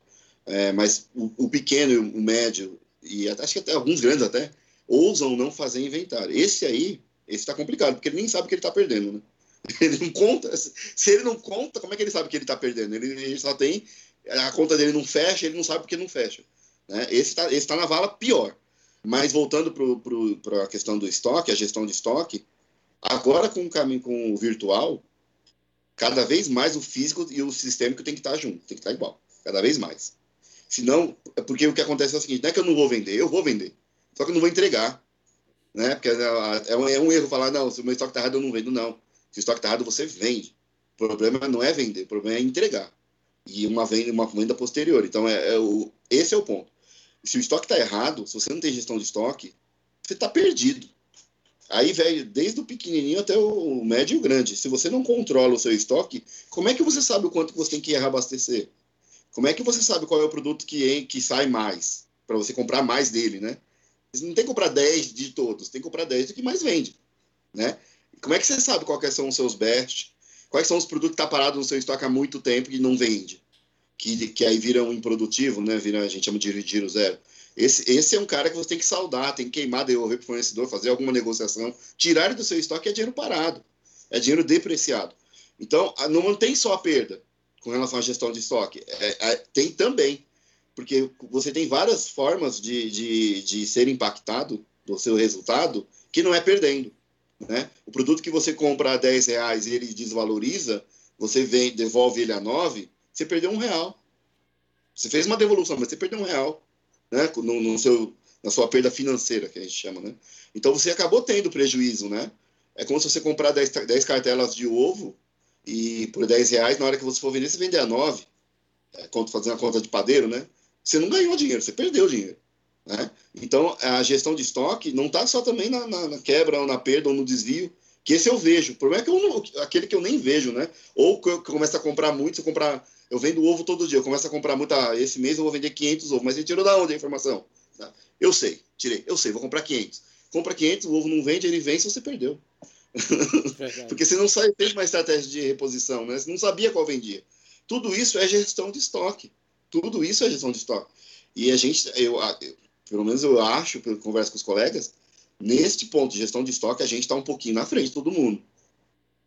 É, mas o, o, pequeno, o médio, e até, acho que até alguns grandes até, ousam não fazer inventário. Esse aí, esse está complicado, porque ele nem sabe que ele está perdendo, né? Ele não conta. Se ele não conta, como é que ele sabe que ele está perdendo? Ele, ele, só tem. A conta dele não fecha, ele não sabe porque não fecha. Né? Esse está esse tá na vala pior. Mas voltando para a questão do estoque, a gestão de estoque, agora com o caminho com o virtual, Cada vez mais o físico e o sistêmico tem que estar junto, tem que estar igual, cada vez mais. Senão, é porque o que acontece é o seguinte, não é que eu não vou vender, eu vou vender, só que eu não vou entregar. Né? Porque é, é é um erro falar, não, se o meu estoque está errado, eu não vendo. Não. Se o estoque está errado, você vende. O problema não é vender, o problema é entregar. E uma venda, uma venda posterior. Então, é, é o, esse é o ponto. Se o estoque está errado, se você não tem gestão de estoque, você está perdido. Aí, velho, desde o pequenininho até o médio e o grande. Se você não controla o seu estoque, como é que você sabe o quanto você tem que reabastecer? Como é que você sabe qual é o produto que, que sai mais? Para você comprar mais dele, né? Você não tem que comprar 10 de todos, tem que comprar 10 do que mais vende, né? Como é que você sabe quais são os seus best? Quais são os produtos que estão tá parados no seu estoque há muito tempo e não vende? Que, que aí viram improdutivo, né? Vira, a gente chama de giro zero. Esse, esse é um cara que você tem que saudar, tem que queimar, devolver para o fornecedor, fazer alguma negociação. Tirar do seu estoque é dinheiro parado, é dinheiro depreciado. Então, não tem só a perda com relação à gestão de estoque, é, é, tem também porque você tem várias formas de, de, de ser impactado do seu resultado que não é perdendo. Né? O produto que você compra a 10 reais e ele desvaloriza, você vem, devolve ele a 9, você perdeu um real. Você fez uma devolução, mas você perdeu um real né? no, no seu, na sua perda financeira, que a gente chama. Né? Então você acabou tendo prejuízo. Né? É como se você comprar 10, 10 cartelas de ovo e por 10 reais, na hora que você for vender, você vender a 9. É, fazendo a conta de padeiro, né? você não ganhou dinheiro, você perdeu dinheiro. Né? Então, a gestão de estoque não está só também na, na, na, quebra, ou na perda, ou no desvio, que esse eu vejo. O problema é que eu não, aquele que eu nem vejo, né? Ou que eu, começo a comprar muito, se eu comprar, eu vendo ovo todo dia, eu começo a comprar muito, ah, esse mês eu vou vender 500 ovos, mas ele tirou da onde a informação? Tá? Eu sei, tirei, eu sei, vou comprar 500. Compra 500, o ovo não vende, ele vence, você perdeu. Porque você não sabe, fez uma estratégia de reposição, né? Você não sabia qual vendia. Tudo isso é gestão de estoque. Tudo isso é gestão de estoque. E a gente, eu, eu pelo menos eu acho, pelo converso com os colegas, neste ponto de gestão de estoque, a gente está um pouquinho na frente de todo mundo.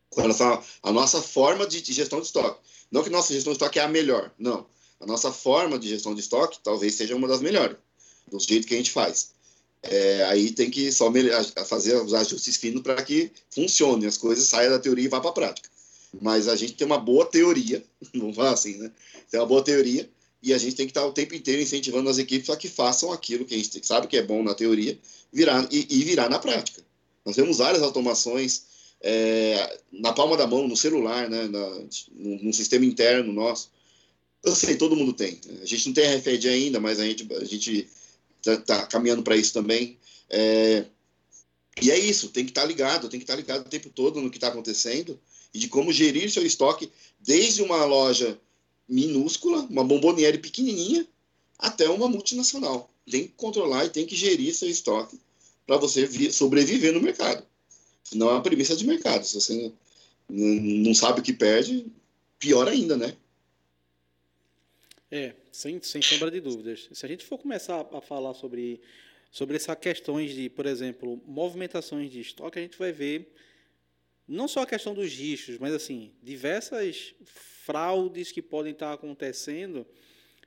Com relação à nossa forma de, de gestão de estoque. Não que nossa gestão de estoque é a melhor, não. A nossa forma de gestão de estoque talvez seja uma das melhores, do jeito que a gente faz. É, aí tem que só fazer os ajustes finos para que funcione, as coisas saiam da teoria e vá para a prática. Mas a gente tem uma boa teoria, vamos falar assim, né? Tem uma boa teoria e a gente tem que estar o tempo inteiro incentivando as equipes a que façam aquilo que a gente sabe que é bom na teoria virar, e, e virar na prática. Nós temos várias automações é, na palma da mão, no celular, né, na, no, no, sistema interno nosso. Eu sei, todo mundo tem. A gente não tem RFID ainda, mas a gente a gente está tá caminhando para isso também. É, e é isso, tem que estar ligado, tem que estar ligado o tempo todo no que está acontecendo e de como gerir seu estoque desde uma loja minúscula, uma bomboniere pequenininha, até uma multinacional. Tem que controlar e tem que gerir seu estoque para você sobreviver no mercado. Senão é uma premissa de mercado. Se você não sabe o que perde, pior ainda, né? É, sem, sem sombra de dúvidas. Se a gente for começar a falar sobre, sobre essas questões de, por exemplo, movimentações de estoque, a gente vai ver não só a questão dos riscos, mas assim, diversas fraudes que podem estar acontecendo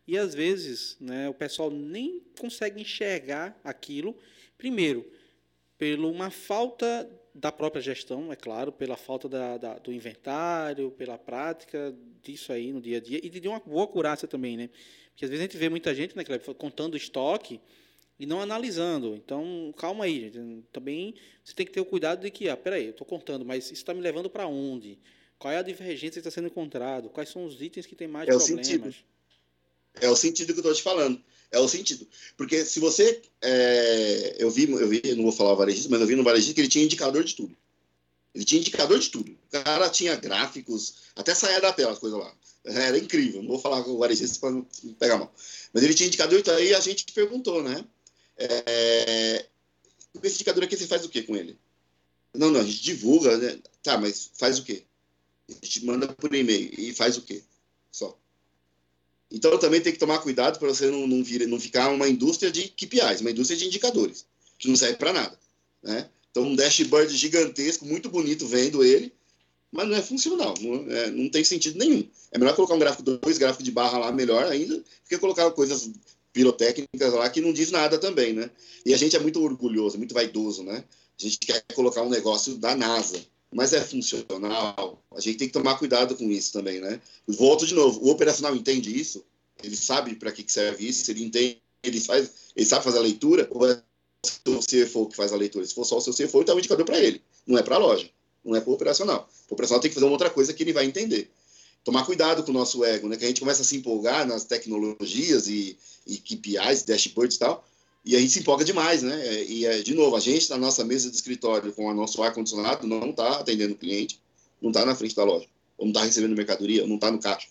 e às vezes né, o pessoal nem consegue enxergar aquilo, primeiro, pela uma falta da própria gestão, é claro, pela falta da, da, do inventário, pela prática disso aí no dia a dia, e de uma boa curácia também, né? Porque às vezes a gente vê muita gente, né, contando estoque e não analisando. Então, calma aí, gente. Também você tem que ter o cuidado de que, ah, peraí, eu estou contando, mas isso está me levando para onde? Qual é a divergência que está sendo encontrado? Quais são os itens que têm mais é problemas? O sentido. É o sentido que eu estou te falando. É o sentido. Porque se você. É, eu, vi, eu vi, não vou falar o varejista, mas eu vi no varejista que ele tinha indicador de tudo. Ele tinha indicador de tudo. O cara tinha gráficos, até saia da tela as coisas lá. Era incrível. Não vou falar com o varejista para não pegar mal. Mas ele tinha indicador, então aí a gente perguntou, né? É, esse indicador aqui você faz o que com ele? Não, não, a gente divulga, né? Tá, mas faz o quê? A gente manda por e-mail e faz o quê? Só. Então também tem que tomar cuidado para você não, não, vir, não ficar uma indústria de KPIs, uma indústria de indicadores, que não serve para nada. Né? Então um dashboard gigantesco, muito bonito vendo ele, mas não é funcional, não, é, não tem sentido nenhum. É melhor colocar um gráfico, dois gráficos de barra lá, melhor ainda, do que colocar coisas pirotécnicas lá que não diz nada também, né? E a gente é muito orgulhoso, muito vaidoso, né? A gente quer colocar um negócio da NASA, mas é funcional, a gente tem que tomar cuidado com isso também, né? Volto de novo, o operacional entende isso, ele sabe para que, serve isso, ele entende, ele, faz, ele sabe fazer a leitura, ou é o seu CFO que faz a leitura? Se for só o seu CFO, então é um indicador para ele, não é para a loja, não é para o operacional. O operacional tem que fazer uma outra coisa que ele vai entender. Tomar cuidado com o nosso ego, né? Que a gente começa a se empolgar nas tecnologias e, e KPIs, dashboards e tal, e a gente se empolga demais, né? E, é, de novo, a gente na nossa mesa de escritório com o nosso ar-condicionado não está atendendo o cliente, não está na frente da loja, ou não está recebendo mercadoria, ou não está no caixa.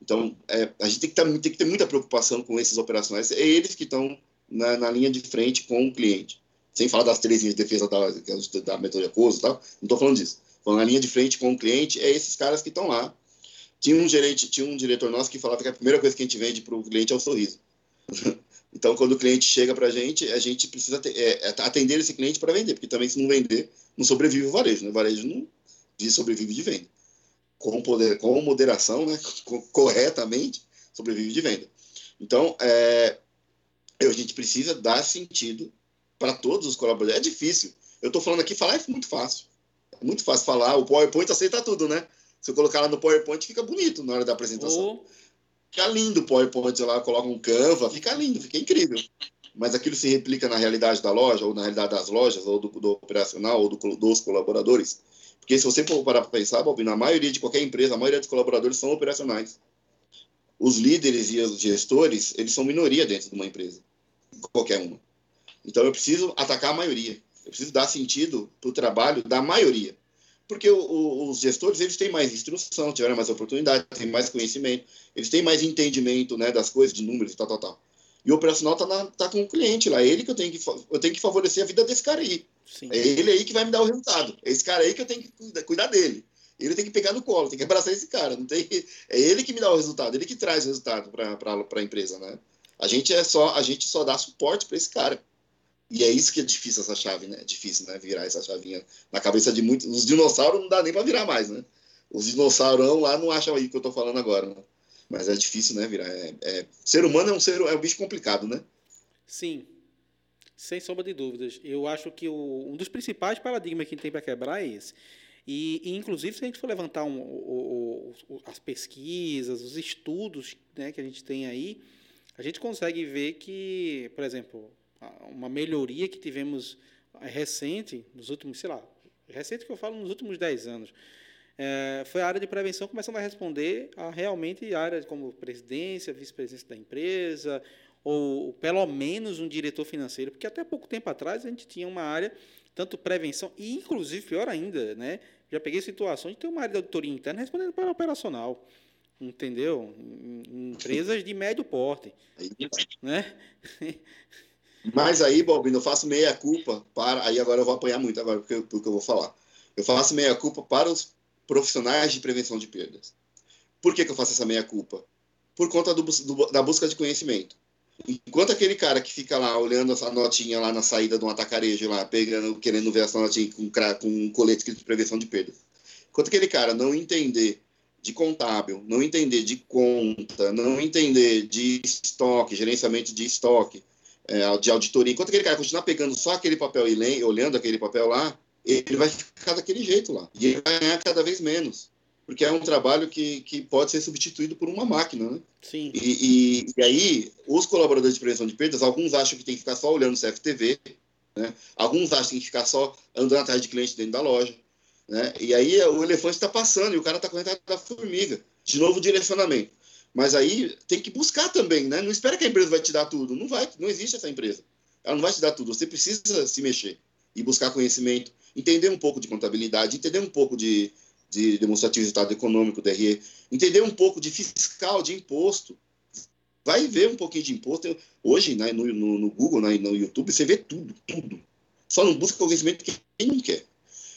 Então, é, a gente tem que, tá, tem que, ter muita preocupação com esses operacionais. É eles que estão na, na, linha de frente com o cliente. Sem falar das três linhas de defesa da, é da metodologia COSO e tal, não estou falando disso. Falando na linha de frente com o cliente, é esses caras que estão lá. Tinha um gerente, tinha um diretor nosso que falava que a primeira coisa que a gente vende para o cliente é o sorriso. Então, quando o cliente chega para a gente, a gente precisa é, é, atender esse cliente para vender, porque também se não vender, não sobrevive o varejo. Né? O varejo não sobrevive de venda. Com, poder, com moderação, né? corretamente, sobrevive de venda. Então, é, a gente precisa dar sentido para todos os colaboradores. É difícil. Eu estou falando aqui, falar é muito fácil. É muito fácil falar. O PowerPoint aceita tudo, né? Se eu colocar lá no PowerPoint, fica bonito na hora da apresentação. Fica lindo o PowerPoint lá, coloca um Canva, fica lindo, fica incrível. Mas aquilo se replica na realidade da loja, ou na realidade das lojas, ou do, do operacional, ou do, dos colaboradores. Porque se você for parar para pensar, Bob, na maioria de qualquer empresa, a maioria dos colaboradores são operacionais. Os líderes e os gestores, eles são minoria dentro de uma empresa, qualquer uma. Então eu preciso atacar a maioria. Eu preciso dar sentido para o trabalho da maioria porque o, o, os gestores eles têm mais instrução, tiveram mais oportunidade, têm mais conhecimento, eles têm mais entendimento né, das coisas, de números e tal, tal, tal. E o operacional tá, tá com o cliente lá, é ele que eu tenho que, eu tenho que favorecer a vida desse cara aí. Sim. É ele aí que vai me dar o resultado. É esse cara aí que eu tenho que cuidar, cuidar dele. Ele tem que pegar no colo, tem que abraçar esse cara. Não tem, é ele que me dá o resultado, ele que traz o resultado para a empresa, né? A gente é só, a gente só dá suporte para esse cara. E é isso que é difícil essa chave, né? É difícil, né? Virar essa chavinha na cabeça de muitos. Os dinossauros não dá nem para virar mais, né? Os dinossauros lá não acham aí que eu tô falando agora, né? Mas é difícil, né? Virar. É, é... Ser humano é um ser, é um bicho complicado, né? Sim, sem sombra de dúvidas. Eu acho que o, um dos principais paradigmas que tem para quebrar é esse. E, e, inclusive, se a gente for levantar um, o, as pesquisas, os estudos né, que a gente tem aí, a gente consegue ver que, por exemplo, uma melhoria que tivemos eh, recente, nos últimos, sei lá, recente que eu falo nos últimos 10 anos, é, foi a área de prevenção começando a responder a realmente áreas como presidência, vice-presidência da empresa, ou pelo menos um diretor financeiro, porque até pouco tempo atrás a gente tinha uma área, tanto prevenção, e inclusive, pior ainda, né, já peguei situações de ter uma área de auditoria interna respondendo para operacional, entendeu? Em, empresas de médio porte, né? Mas aí, Bobino, eu faço meia culpa para. Aí agora eu vou apanhar muito agora porque, porque eu vou falar. Eu faço meia culpa para os profissionais de prevenção de perdas. Por que, que eu faço essa meia culpa? Por conta do, do, da busca de conhecimento. Enquanto aquele cara que fica lá olhando essa notinha lá na saída de um atacarejo lá, pegando, querendo ver essa notinha com, com um colete escrito de prevenção de perdas. Enquanto aquele cara não entender de contábil, não entender de conta, não entender de estoque, gerenciamento de estoque, é, de auditoria, enquanto aquele cara continuar pegando só aquele papel e olhando aquele papel lá, ele vai ficar daquele jeito lá. E ele vai ganhar cada vez menos. Porque é um trabalho que, que pode ser substituído por uma máquina, né? Sim. E, e, e aí, os colaboradores de prevenção de perdas, alguns acham que tem que ficar só olhando o CFTV, né? Alguns acham que tem que ficar só andando atrás de cliente dentro da loja, né? E aí o elefante está passando e o cara está correndo da formiga. De novo, direcionamento. Mas aí tem que buscar também, né? Não espera que a empresa vai te dar tudo. Não vai, não existe essa empresa. Ela não vai te dar tudo. Você precisa se mexer e buscar conhecimento, entender um pouco de contabilidade, entender um pouco de, de demonstrativo de estado econômico, DRE, entender um pouco de fiscal, de imposto. Vai ver um pouquinho de imposto. Hoje, né, no, no, no Google, né, no YouTube, você vê tudo, tudo. Só não busca conhecimento que quem não quer.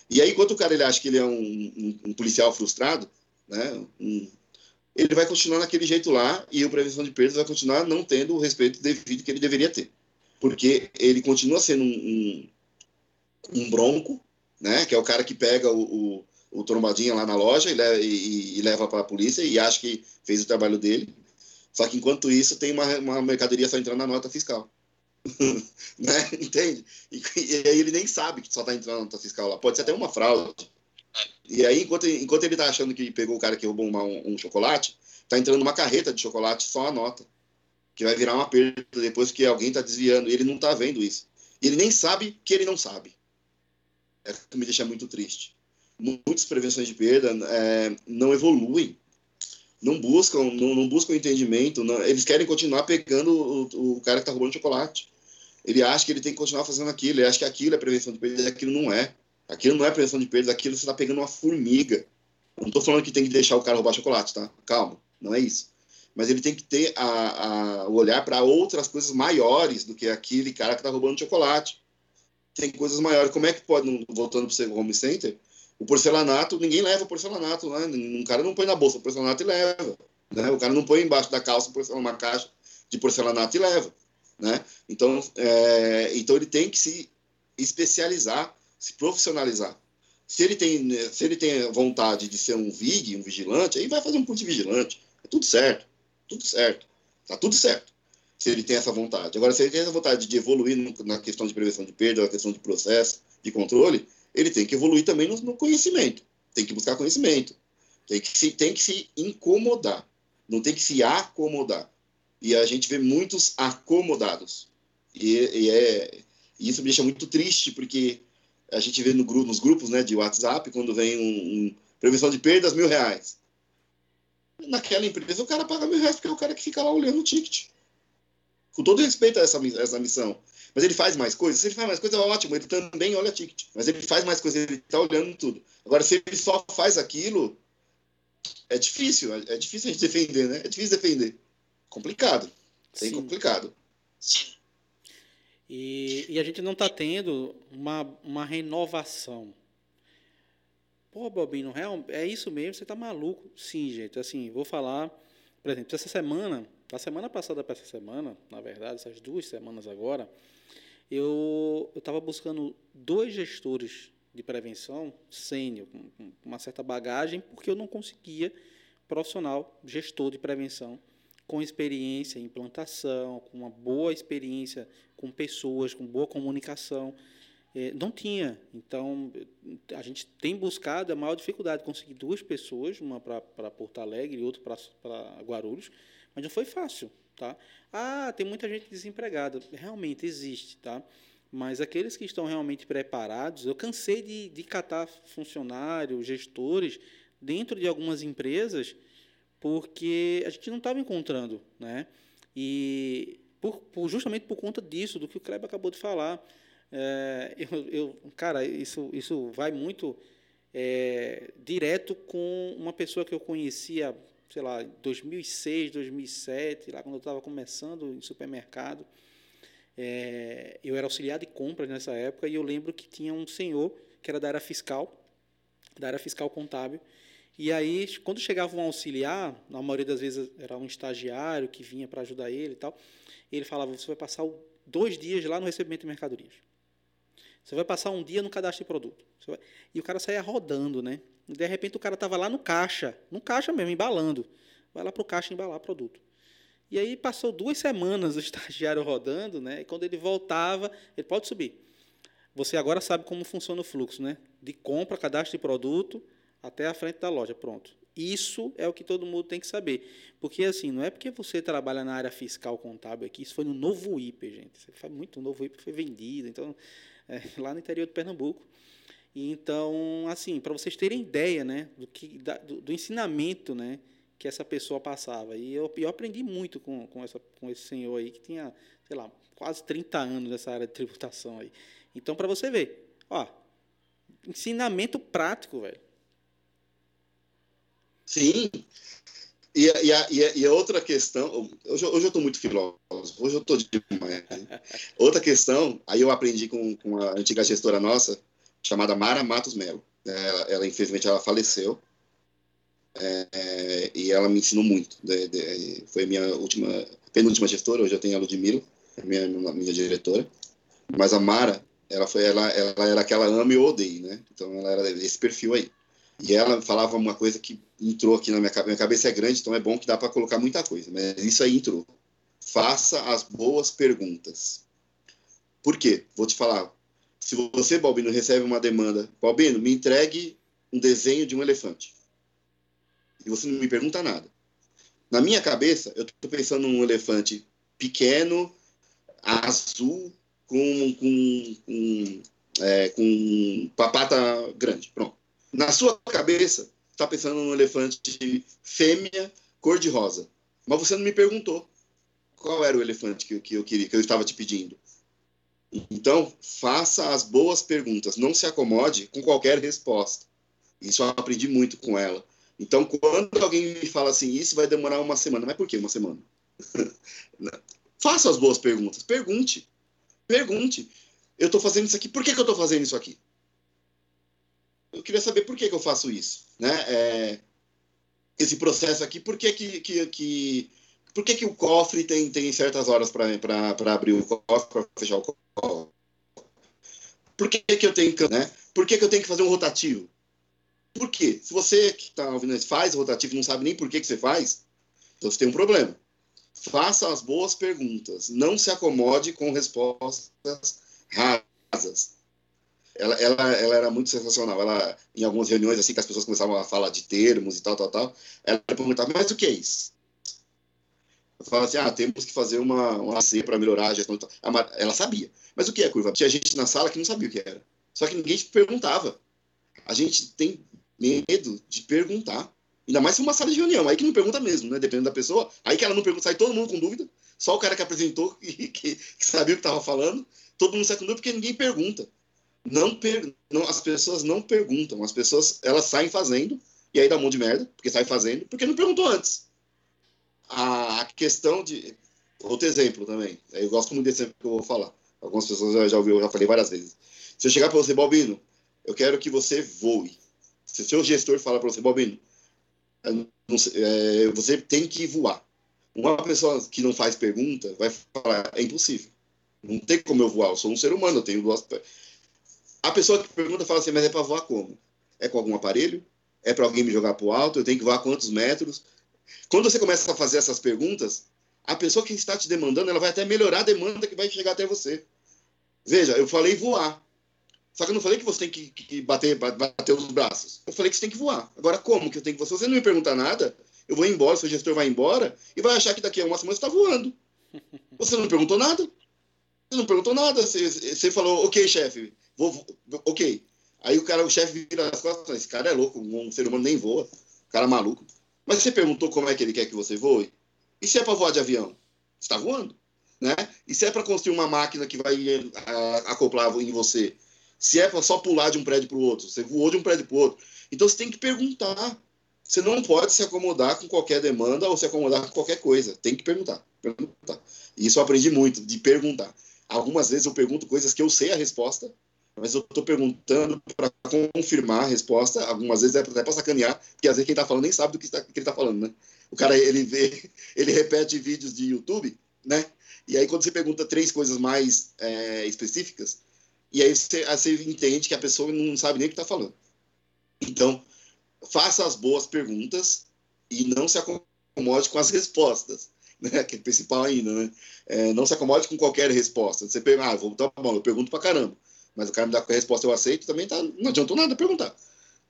E aí, enquanto o cara ele acha que ele é um, um, um policial frustrado, né, um, ele vai continuar naquele jeito lá e o prevenção de perdas vai continuar não tendo o respeito devido que ele deveria ter. Porque ele continua sendo um, um, um bronco, né, que é o cara que pega o, o, o trombadinha lá na loja e, leva, e, e leva para a polícia e acha que fez o trabalho dele. Só que enquanto isso tem uma, uma mercadoria só entrando na nota fiscal. né? Entende? E, e, aí ele nem sabe que só está entrando na nota fiscal lá. Pode ser até uma fraude. E aí, enquanto, enquanto ele tá achando que pegou o cara que roubou uma, um, um, chocolate, tá entrando uma carreta de chocolate, só a nota. Que vai virar uma perda depois que alguém tá desviando. Ele não tá vendo isso. Ele nem sabe que ele não sabe. É que me deixa muito triste. Muitas prevenções de perda é, não evoluem. Não buscam, não, não buscam entendimento. Não, eles querem continuar pegando o, o cara que tá roubando chocolate. Ele acha que ele tem que continuar fazendo aquilo. Ele acha que aquilo é prevenção de perda e aquilo não é. Aquilo não é prevenção de perdas, aquilo você está pegando uma formiga. Não estou falando que tem que deixar o cara roubar chocolate, tá? Calma, não é isso. Mas ele tem que ter a, a o olhar para outras coisas maiores do que aquele cara que está roubando chocolate. Tem coisas maiores. Como é que pode, voltando para o home center, o porcelanato, ninguém leva porcelanato, né? Um cara não põe na bolsa o porcelanato e leva. Né? O cara não põe embaixo da calça uma caixa de porcelanato e leva. Né? Então, é, então ele tem que se especializar se profissionalizar. Se ele tem, se ele tem vontade de ser um VIG, um vigilante, aí vai fazer um curso de vigilante. É tudo certo. Tudo certo. Tá tudo certo. Se ele tem essa vontade. Agora, se ele tem essa vontade de evoluir na questão de prevenção de perda, na questão de processo, de controle, ele tem que evoluir também no, no conhecimento. Tem que buscar conhecimento. Tem que, se, tem que se incomodar. Não tem que se acomodar. E a gente vê muitos acomodados. E, e é, e isso me deixa muito triste, porque a gente vê no grupo, nos grupos né, de WhatsApp, quando vem um, um, previsão de perdas, mil reais. Naquela empresa, o cara paga mil reais porque é o cara que fica lá olhando o ticket. Com todo respeito a essa, essa missão. Mas ele faz mais coisas? Se ele faz mais coisas, é ótimo. Ele também olha ticket. Mas ele faz mais coisas, ele está olhando tudo. Agora, se ele só faz aquilo, é difícil. É difícil a gente defender, né? É difícil defender. Complicado. Bem Sim. complicado. Sim. E, e a gente não está tendo uma, uma renovação. Pô, Bobinho, real, é isso mesmo? Você está maluco? Sim, gente. Assim, vou falar, por exemplo, essa semana, a semana passada para essa semana, na verdade, essas duas semanas agora, eu estava buscando dois gestores de prevenção sênior, com, com uma certa bagagem, porque eu não conseguia profissional, gestor de prevenção, com experiência em implantação, com uma boa experiência com pessoas, com boa comunicação. É, não tinha. Então, a gente tem buscado a maior dificuldade de conseguir duas pessoas, uma para Porto Alegre e outra para Guarulhos, mas não foi fácil. Tá? Ah, tem muita gente desempregada. Realmente existe, tá? Mas aqueles que estão realmente preparados, eu cansei de, de catar funcionários, gestores, dentro de algumas empresas porque a gente não estava encontrando, né? E por, por, justamente por conta disso, do que o Kleber acabou de falar, é, eu, eu, cara, isso, isso vai muito é, direto com uma pessoa que eu conhecia, sei lá, 2006, 2007, lá quando eu estava começando em supermercado. É, eu era auxiliar de compras nessa época e eu lembro que tinha um senhor que era da área fiscal, da área fiscal contábil, e aí, quando chegava um auxiliar, na maioria das vezes era um estagiário que vinha para ajudar ele e tal, ele falava: você vai passar dois dias lá no recebimento de mercadorias. Você vai passar um dia no cadastro de produto. E o cara saía rodando, né? E de repente o cara estava lá no caixa, no caixa mesmo, embalando. Vai lá para o caixa embalar produto. E aí passou duas semanas o estagiário rodando, né? E quando ele voltava, ele pode subir. Você agora sabe como funciona o fluxo, né? De compra, cadastro de produto, até a frente da loja, pronto. Isso é o que todo mundo tem que saber. Porque, assim, não é porque você trabalha na área fiscal contábil aqui, isso foi no novo IP, gente. Faz muito, novo IP foi vendido, então, é, lá no interior de Pernambuco. Então, assim, para vocês terem ideia, né, do, que, da, do, do, ensinamento, né, que essa pessoa passava. E eu, eu aprendi muito com, com, essa, com esse senhor aí, que tinha, sei lá, quase 30 anos nessa área de tributação aí. Então, para você ver, ó, ensinamento prático, velho. Sim. E, e, a, e, a, e a outra questão, hoje, hoje eu estou muito filósofo, hoje eu estou demais. outra questão, aí eu aprendi com, com a antiga gestora nossa, chamada Mara Matos Melo. Ela, ela infelizmente, ela faleceu. É, é, e ela me ensinou muito. De, de, foi minha última, penúltima gestora, hoje eu tenho a Ludmilla, minha, minha diretora. Mas a Mara, ela, foi, ela, ela era aquela ama e odeia, né? Então ela era esse perfil aí. E ela falava uma coisa que entrou aqui na minha cabeça. Minha cabeça é grande, então é bom que dá para colocar muita coisa. Mas isso aí entrou. Faça as boas perguntas. Por quê? Vou te falar. Se você, Balbino, recebe uma demanda, Balbino, me entregue um desenho de um elefante. E você não me pergunta nada. Na minha cabeça, eu estou pensando num elefante pequeno, azul, com, com, com, é, com papata grande. Pronto. Na sua cabeça, está pensando num elefante fêmea, cor de rosa. Mas você não me perguntou qual era o elefante que, que eu queria, que eu estava te pedindo. Então, faça as boas perguntas. Não se acomode com qualquer resposta. Isso eu aprendi muito com ela. Então, quando alguém me fala assim, isso vai demorar uma semana, mas por que uma semana? Faça as boas perguntas. Pergunte. Pergunte. Eu estou fazendo isso aqui. Por que, que eu estou fazendo isso aqui? Eu queria saber por que, que eu faço isso. Né? É, esse processo aqui, por que, que, que, que por que, que o cofre tem, tem certas horas para abrir o cofre, para fechar o cofre? Por que, que eu tenho né? Por que, que eu tenho que fazer um rotativo? Por quê? Se você que está ouvindo faz rotativo e não sabe nem por que, que você faz, então você tem um problema. Faça as boas perguntas. Não se acomode com respostas rasas. Ela, ela, ela era muito sensacional. Ela, em algumas reuniões, assim, que as pessoas começavam a falar de termos e tal, tal, tal, ela perguntava, mas o que é isso? fala assim, ah, temos que fazer uma, uma AC para melhorar a gestão. Ela sabia. Mas o que é curva? Tinha gente na sala que não sabia o que era. Só que ninguém perguntava. A gente tem medo de perguntar. Ainda mais se uma sala de reunião. Aí que não pergunta mesmo, né? Dependendo da pessoa. Aí que ela não pergunta, sai todo mundo com dúvida. Só o cara que apresentou, e que, que sabia o que estava falando. Todo mundo sai com dúvida porque ninguém pergunta. Não, per, não As pessoas não perguntam. As pessoas, elas saem fazendo. E aí dá um monte de merda, porque sai fazendo, porque não perguntou antes a questão de. Outro exemplo também. Eu gosto muito desse exemplo que eu vou falar. Algumas pessoas já, já ouviram, já falei várias vezes. Se eu chegar para você, Balbino, eu quero que você voe. Se o seu gestor falar para você, Balbino, é, você tem que voar. Uma pessoa que não faz pergunta vai falar, é impossível. Não tem como eu voar, eu sou um ser humano, eu tenho duas. A pessoa que pergunta fala assim, mas é para voar como? É com algum aparelho? É para alguém me jogar para o alto? Eu tenho que voar quantos metros? Quando você começa a fazer essas perguntas, a pessoa que está te demandando, ela vai até melhorar a demanda que vai chegar até você. Veja, eu falei voar. Só que eu não falei que você tem que, que bater, bater os braços. Eu falei que você tem que voar. Agora, como que eu tenho que voar? Se você não me perguntar nada, eu vou embora, seu gestor vai embora e vai achar que daqui a uma semana você está voando. Você não perguntou nada? Você não perguntou nada. Você, você falou, ok, chefe, vou, ok. Aí o cara, o chefe vira as costas, esse cara é louco, um ser humano nem voa. Cara é maluco. Mas você perguntou como é que ele quer que você voe? E se é para voar de avião? Está voando. Né? E se é para construir uma máquina que vai uh, acoplar em você? Se é para só pular de um prédio para o outro? Você voou de um prédio para o outro. Então você tem que perguntar. Você não pode se acomodar com qualquer demanda ou se acomodar com qualquer coisa. Tem que perguntar. perguntar. Isso eu aprendi muito, de perguntar. Algumas vezes eu pergunto coisas que eu sei a resposta, mas eu estou perguntando para confirmar a resposta. Algumas vezes é até para sacanear, porque às vezes quem está falando nem sabe do que, está, que ele está falando, né? O cara, ele vê, ele repete vídeos de YouTube, né? E aí quando você pergunta três coisas mais é, específicas, e aí você, aí você entende que a pessoa não sabe nem o que está falando. Então, faça as boas perguntas e não se acomode com as respostas, né? Que é principal ainda, né? É, não se acomode com qualquer resposta. Você pergunta, ah, vou, tá bom, eu pergunto para caramba mas o cara me dá a resposta eu aceito, também tá, não adiantou nada perguntar.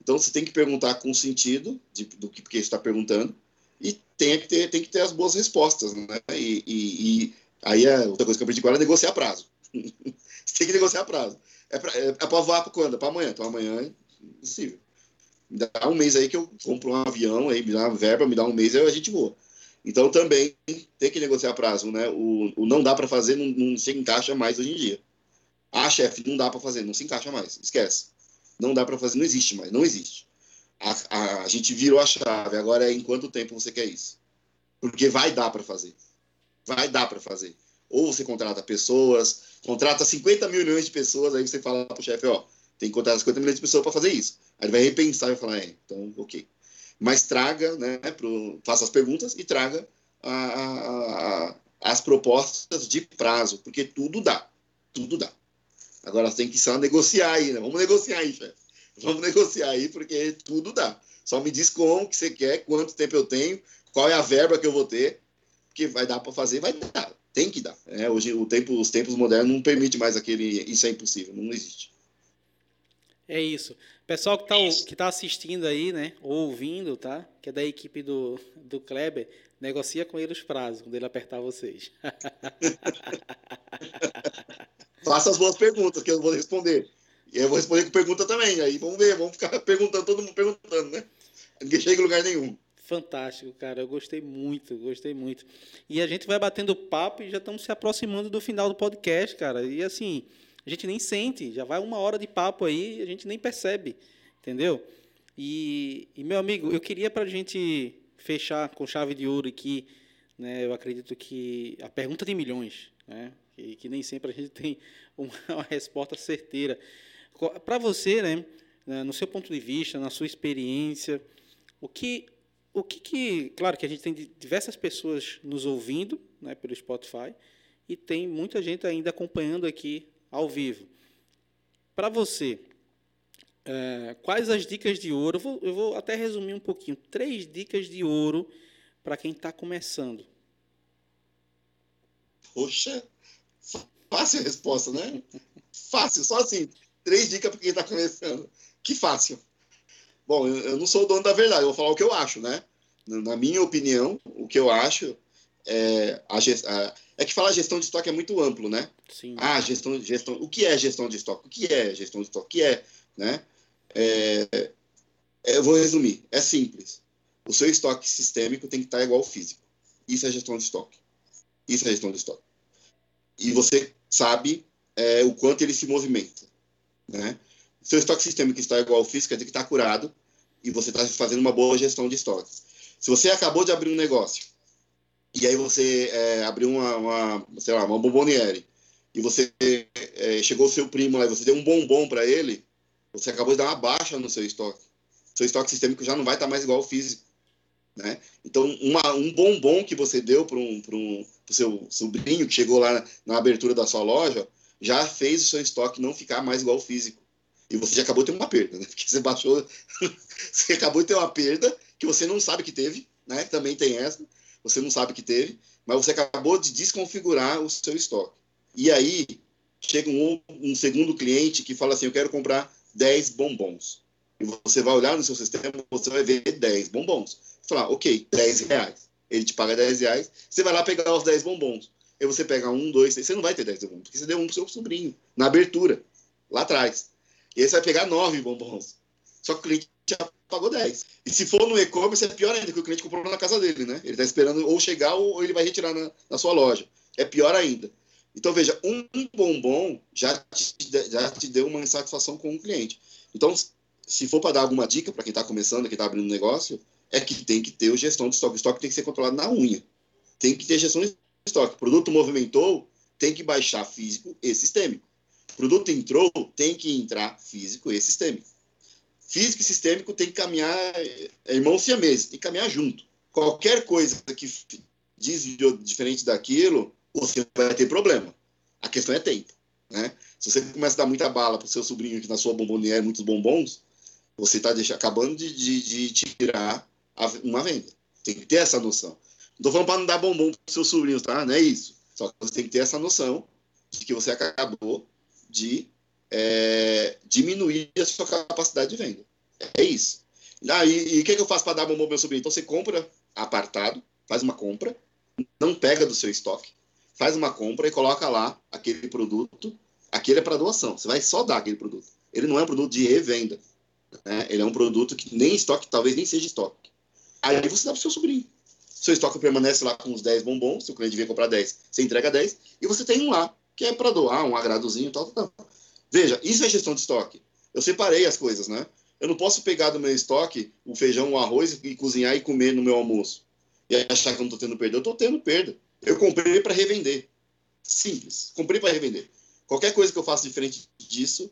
Então você tem que perguntar com sentido de, do que porque está perguntando e tem que ter, tem que ter as boas respostas, né? E, e, e aí é outra coisa que eu aprendi agora é negociar prazo. você tem que negociar prazo. É para é, é voar para quando? É para amanhã. Então amanhã é impossível. Me dá um mês aí que eu compro um avião, aí me dá uma verba, me dá um mês, aí a gente voa. Então também tem que negociar prazo, né? O, o não dá para fazer não, não se encaixa mais hoje em dia. Ah, chefe, não dá para fazer, não se encaixa mais, esquece. Não dá para fazer, não existe mais, não existe. A, a, a, gente virou a chave, agora é em quanto tempo você quer isso? Porque vai dar para fazer. Vai dar para fazer. Ou você contrata pessoas, contrata 50 milhões de pessoas, aí você fala para o chefe, ó, tem que contratar 50 milhões de pessoas para fazer isso. Aí ele vai repensar e vai falar, é, então, ok. Mas traga, né, pro, faça as perguntas e traga a, as propostas de prazo, porque tudo dá, tudo dá. Agora tem que só negociar aí, né? Vamos negociar aí, chefe. Vamos negociar aí, porque tudo dá. Só me diz como que você quer, quanto tempo eu tenho, qual é a verba que eu vou ter, que vai dar para fazer, vai dar. Tem que dar. É, hoje o tempo, os tempos modernos não permitem mais aquele. Isso é impossível, não existe. É isso. Pessoal que está que tá assistindo aí, né, ou ouvindo, tá? Que é da equipe do, do Kleber, negocia com ele os prazos, quando ele apertar vocês. Faça as boas perguntas que eu vou responder. E eu vou responder com pergunta também. Aí vamos ver, vamos ficar perguntando, todo mundo perguntando, né? Ninguém chega em lugar nenhum. Fantástico, cara. Eu gostei muito, gostei muito. E a gente vai batendo papo e já estamos se aproximando do final do podcast, cara. E assim, a gente nem sente, já vai uma hora de papo aí, a gente nem percebe, entendeu? E, e meu amigo, eu queria para a gente fechar com chave de ouro aqui, né? Eu acredito que a pergunta de milhões, né? Que, que nem sempre a gente tem uma, resposta certeira. Para você, né? No seu ponto de vista, na sua experiência, o que, o que, que claro que a gente tem diversas pessoas nos ouvindo, né, pelo Spotify, e tem muita gente ainda acompanhando aqui ao vivo. Para você, é, quais as dicas de ouro? Eu vou, eu vou até resumir um pouquinho. Três dicas de ouro para quem está começando. Poxa, fácil a resposta, né? Fácil, só assim. Três dicas para quem está começando. Que fácil. Bom, eu, não sou o dono da verdade, eu vou falar o que eu acho, né? Na minha opinião, o que eu acho é a, a é que falar gestão de estoque é muito amplo, né? Sim. Ah, gestão, gestão. O que é gestão de estoque? O que é gestão de estoque? O que é, né? É, é, eu vou resumir. É simples. O seu estoque sistêmico tem que estar igual ao físico. Isso é gestão de estoque. Isso é gestão de estoque. E você sabe é, o quanto ele se movimenta, né? Seu estoque sistêmico está igual ao físico, quer dizer que está curado e você está fazendo uma boa gestão de estoques. Se você acabou de abrir um negócio e aí você é, abriu uma, uma, sei lá, uma bomboniere e você é, chegou seu primo lá e você deu um bombom para ele, você acabou de dar uma baixa no seu estoque. Seu estoque sistêmico já não vai estar tá mais igual ao físico. Né? Então, uma, um bombom que você deu para um, um, o seu sobrinho que chegou lá na, na, abertura da sua loja já fez o seu estoque não ficar mais igual ao físico. E você já acabou de ter uma perda, né? Porque você baixou, você acabou de ter uma perda que você não sabe que teve, né? Também tem essa, você não sabe que teve, mas você acabou de desconfigurar o seu estoque. E aí chega um, um segundo cliente que fala assim: Eu quero comprar 10 bombons. E você vai olhar no seu sistema, você vai ver 10 bombons. Você fala, ok, 10 reais. Ele te paga 10 reais, você vai lá pegar os 10 bombons. Aí você pega um, dois, três, você não vai ter 10 bombons, porque você deu um pro seu sobrinho, na abertura, lá atrás. E aí você vai pegar 9 bombons. Só que o cliente já pagou 10. E se for no e-commerce, é pior ainda, que o cliente comprou na casa dele, né? Ele está esperando ou chegar ou ele vai retirar na, na, sua loja. É pior ainda. Então, veja, um bombom já te, já te deu uma insatisfação com o cliente. Então, se for para dar alguma dica para quem está começando, quem está abrindo negócio, é que tem que ter gestão de estoque. O estoque tem que ser controlado na unha. Tem que ter gestão de estoque. O produto movimentou, tem que baixar físico e sistêmico. O produto entrou, tem que entrar físico e sistêmico. Físico e sistêmico tem que caminhar, é irmão siamês, tem que caminhar junto. Qualquer coisa que diz diferente daquilo, você vai ter problema. A questão é tempo. Né? Se você começa a dar muita bala para o seu sobrinho aqui na sua bomboniere, muitos bombons, você está acabando de, de, de tirar uma venda. Tem que ter essa noção. Não estou falando para não dar bombom para seus sobrinhos, tá? Não é isso. Só que você tem que ter essa noção de que você acabou de é, diminuir a sua capacidade de venda. É isso. Ah, e o que, que eu faço para dar bombom ao meu sobrinho? Então você compra apartado, faz uma compra, não pega do seu estoque, faz uma compra e coloca lá aquele produto. Aquele é para doação. Você vai só dar aquele produto. Ele não é um produto de revenda. Né? Ele é um produto que nem estoque, talvez nem seja estoque. Aí você dá para o seu sobrinho. Seu estoque permanece lá com uns 10 bombons, se o cliente vier comprar 10, você entrega 10, e você tem um lá, que é para doar, um agradozinho, tal, tal, tal. Veja, isso é gestão de estoque. Eu separei as coisas, né? Eu não posso pegar do meu estoque o feijão, o arroz e cozinhar e comer no meu almoço. E achar que eu não estou tendo perda. Eu estou tendo perda. Eu comprei para revender. Simples. Comprei para revender. Qualquer coisa que eu faça diferente disso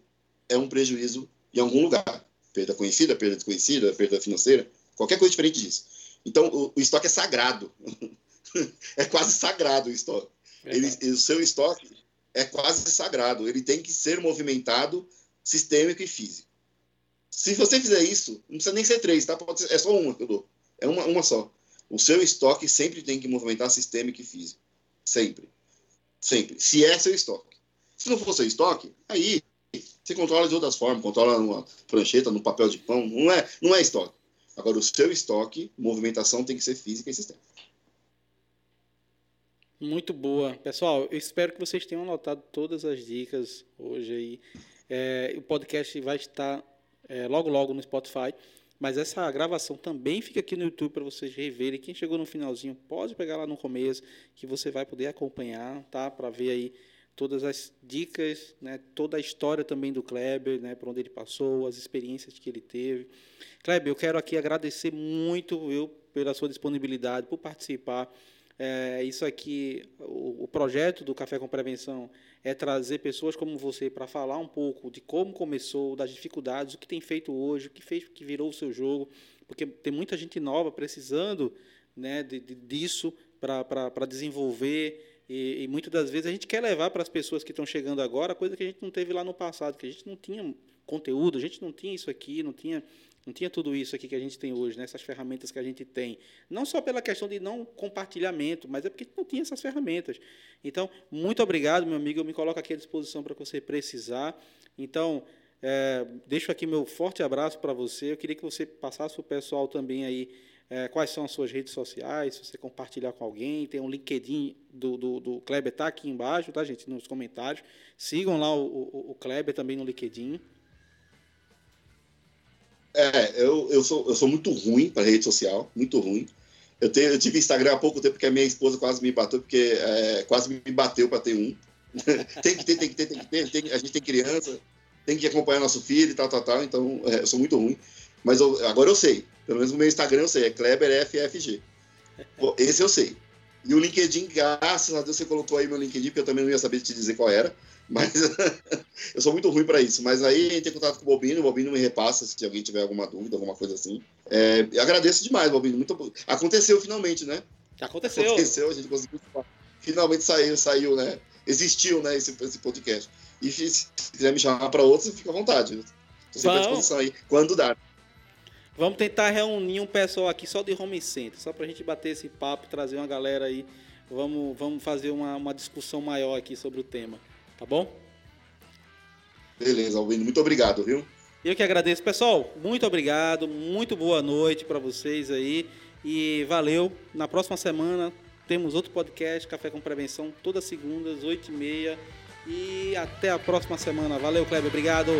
é um prejuízo em algum lugar. Perda conhecida, perda desconhecida, perda financeira, qualquer coisa diferente disso. Então, o, o estoque é sagrado. é quase sagrado o estoque. Ele, o seu estoque é quase sagrado. Ele tem que ser movimentado, sistêmico e físico. Se você fizer isso, não precisa nem ser três, tá? Pode ser, é só uma que eu dou. É uma, uma só. O seu estoque sempre tem que movimentar sistêmico e físico. Sempre. Sempre. Se é seu estoque. Se não for seu estoque, aí Você controla de outras formas, controla numa prancheta, no papel de pão, não é, não é estoque. Agora, o seu estoque, movimentação tem que ser física e sistema. Muito boa. Pessoal, eu espero que vocês tenham anotado todas as dicas hoje aí. É, o podcast vai estar é, logo, logo no Spotify. Mas essa gravação também fica aqui no YouTube para vocês reverem. Quem chegou no finalzinho, pode pegar lá no começo, que você vai poder acompanhar, tá? Para ver aí todas as dicas, né? toda a história também do Kleber, né? por onde ele passou, as experiências que ele teve. Kleber, eu quero aqui agradecer muito eu, pela sua disponibilidade, por participar. É, isso aqui, o, o, projeto do Café com Prevenção é trazer pessoas como você para falar um pouco de como começou, das dificuldades, o que tem feito hoje, o que fez, que virou o seu jogo, porque tem muita gente nova precisando né, de, de disso para desenvolver e, e, muitas das vezes a gente quer levar para as pessoas que estão chegando agora coisa que a gente não teve lá no passado, que a gente não tinha conteúdo, a gente não tinha isso aqui, não tinha não tinha tudo isso aqui que a gente tem hoje, né? essas ferramentas que a gente tem. Não só pela questão de não compartilhamento, mas é porque não tinha essas ferramentas. Então, muito obrigado, meu amigo. Eu me coloco aqui à disposição para você precisar. Então, é, deixo aqui meu forte abraço para você. Eu queria que você passasse o pessoal também aí é, quais são as suas redes sociais, se você compartilhar com alguém. Tem um LinkedIn do, do, do Kleber, está aqui embaixo, tá, gente? Nos comentários. Sigam lá o, o, o Kleber também no LinkedIn. É, eu, eu, sou, eu sou muito ruim para rede social, muito ruim. Eu, tenho, eu tive Instagram há pouco tempo porque a minha esposa quase me bateu, porque é, quase me bateu para ter um. tem que ter, tem que ter, tem que ter. Tem, a gente tem criança, tem que acompanhar nosso filho e tal, tal, tal. Então, é, eu sou muito ruim. Mas eu, agora eu sei. Pelo menos no meu Instagram eu sei. É KleberFFG. Esse eu sei. E o LinkedIn, graças a Deus, você colocou aí meu LinkedIn, porque eu também não ia saber te dizer qual era. Mas eu sou muito ruim para isso. Mas aí entrei em contato com o Bobino, o Bobino me repassa se alguém tiver alguma dúvida, alguma coisa assim. É, agradeço demais, Bobino. Muito... Aconteceu finalmente, né? Aconteceu. Aconteceu, a gente conseguiu. Finalmente saiu, saiu, né? Existiu, né, esse, esse podcast. E se quiser me chamar para outros, fica à vontade. Estou sempre à disposição aí, quando dá. Vamos tentar reunir um pessoal aqui só de home center, só para a gente bater esse papo, trazer uma galera aí. Vamos, vamos fazer uma, uma discussão maior aqui sobre o tema. Tá bom? Beleza, Albino. Muito obrigado, viu? Eu que agradeço. Pessoal, muito obrigado. Muito boa noite para vocês aí. E valeu. Na próxima semana temos outro podcast, Café com Prevenção, todas segundas, 8h30. E até a próxima semana. Valeu, Kleber. Obrigado.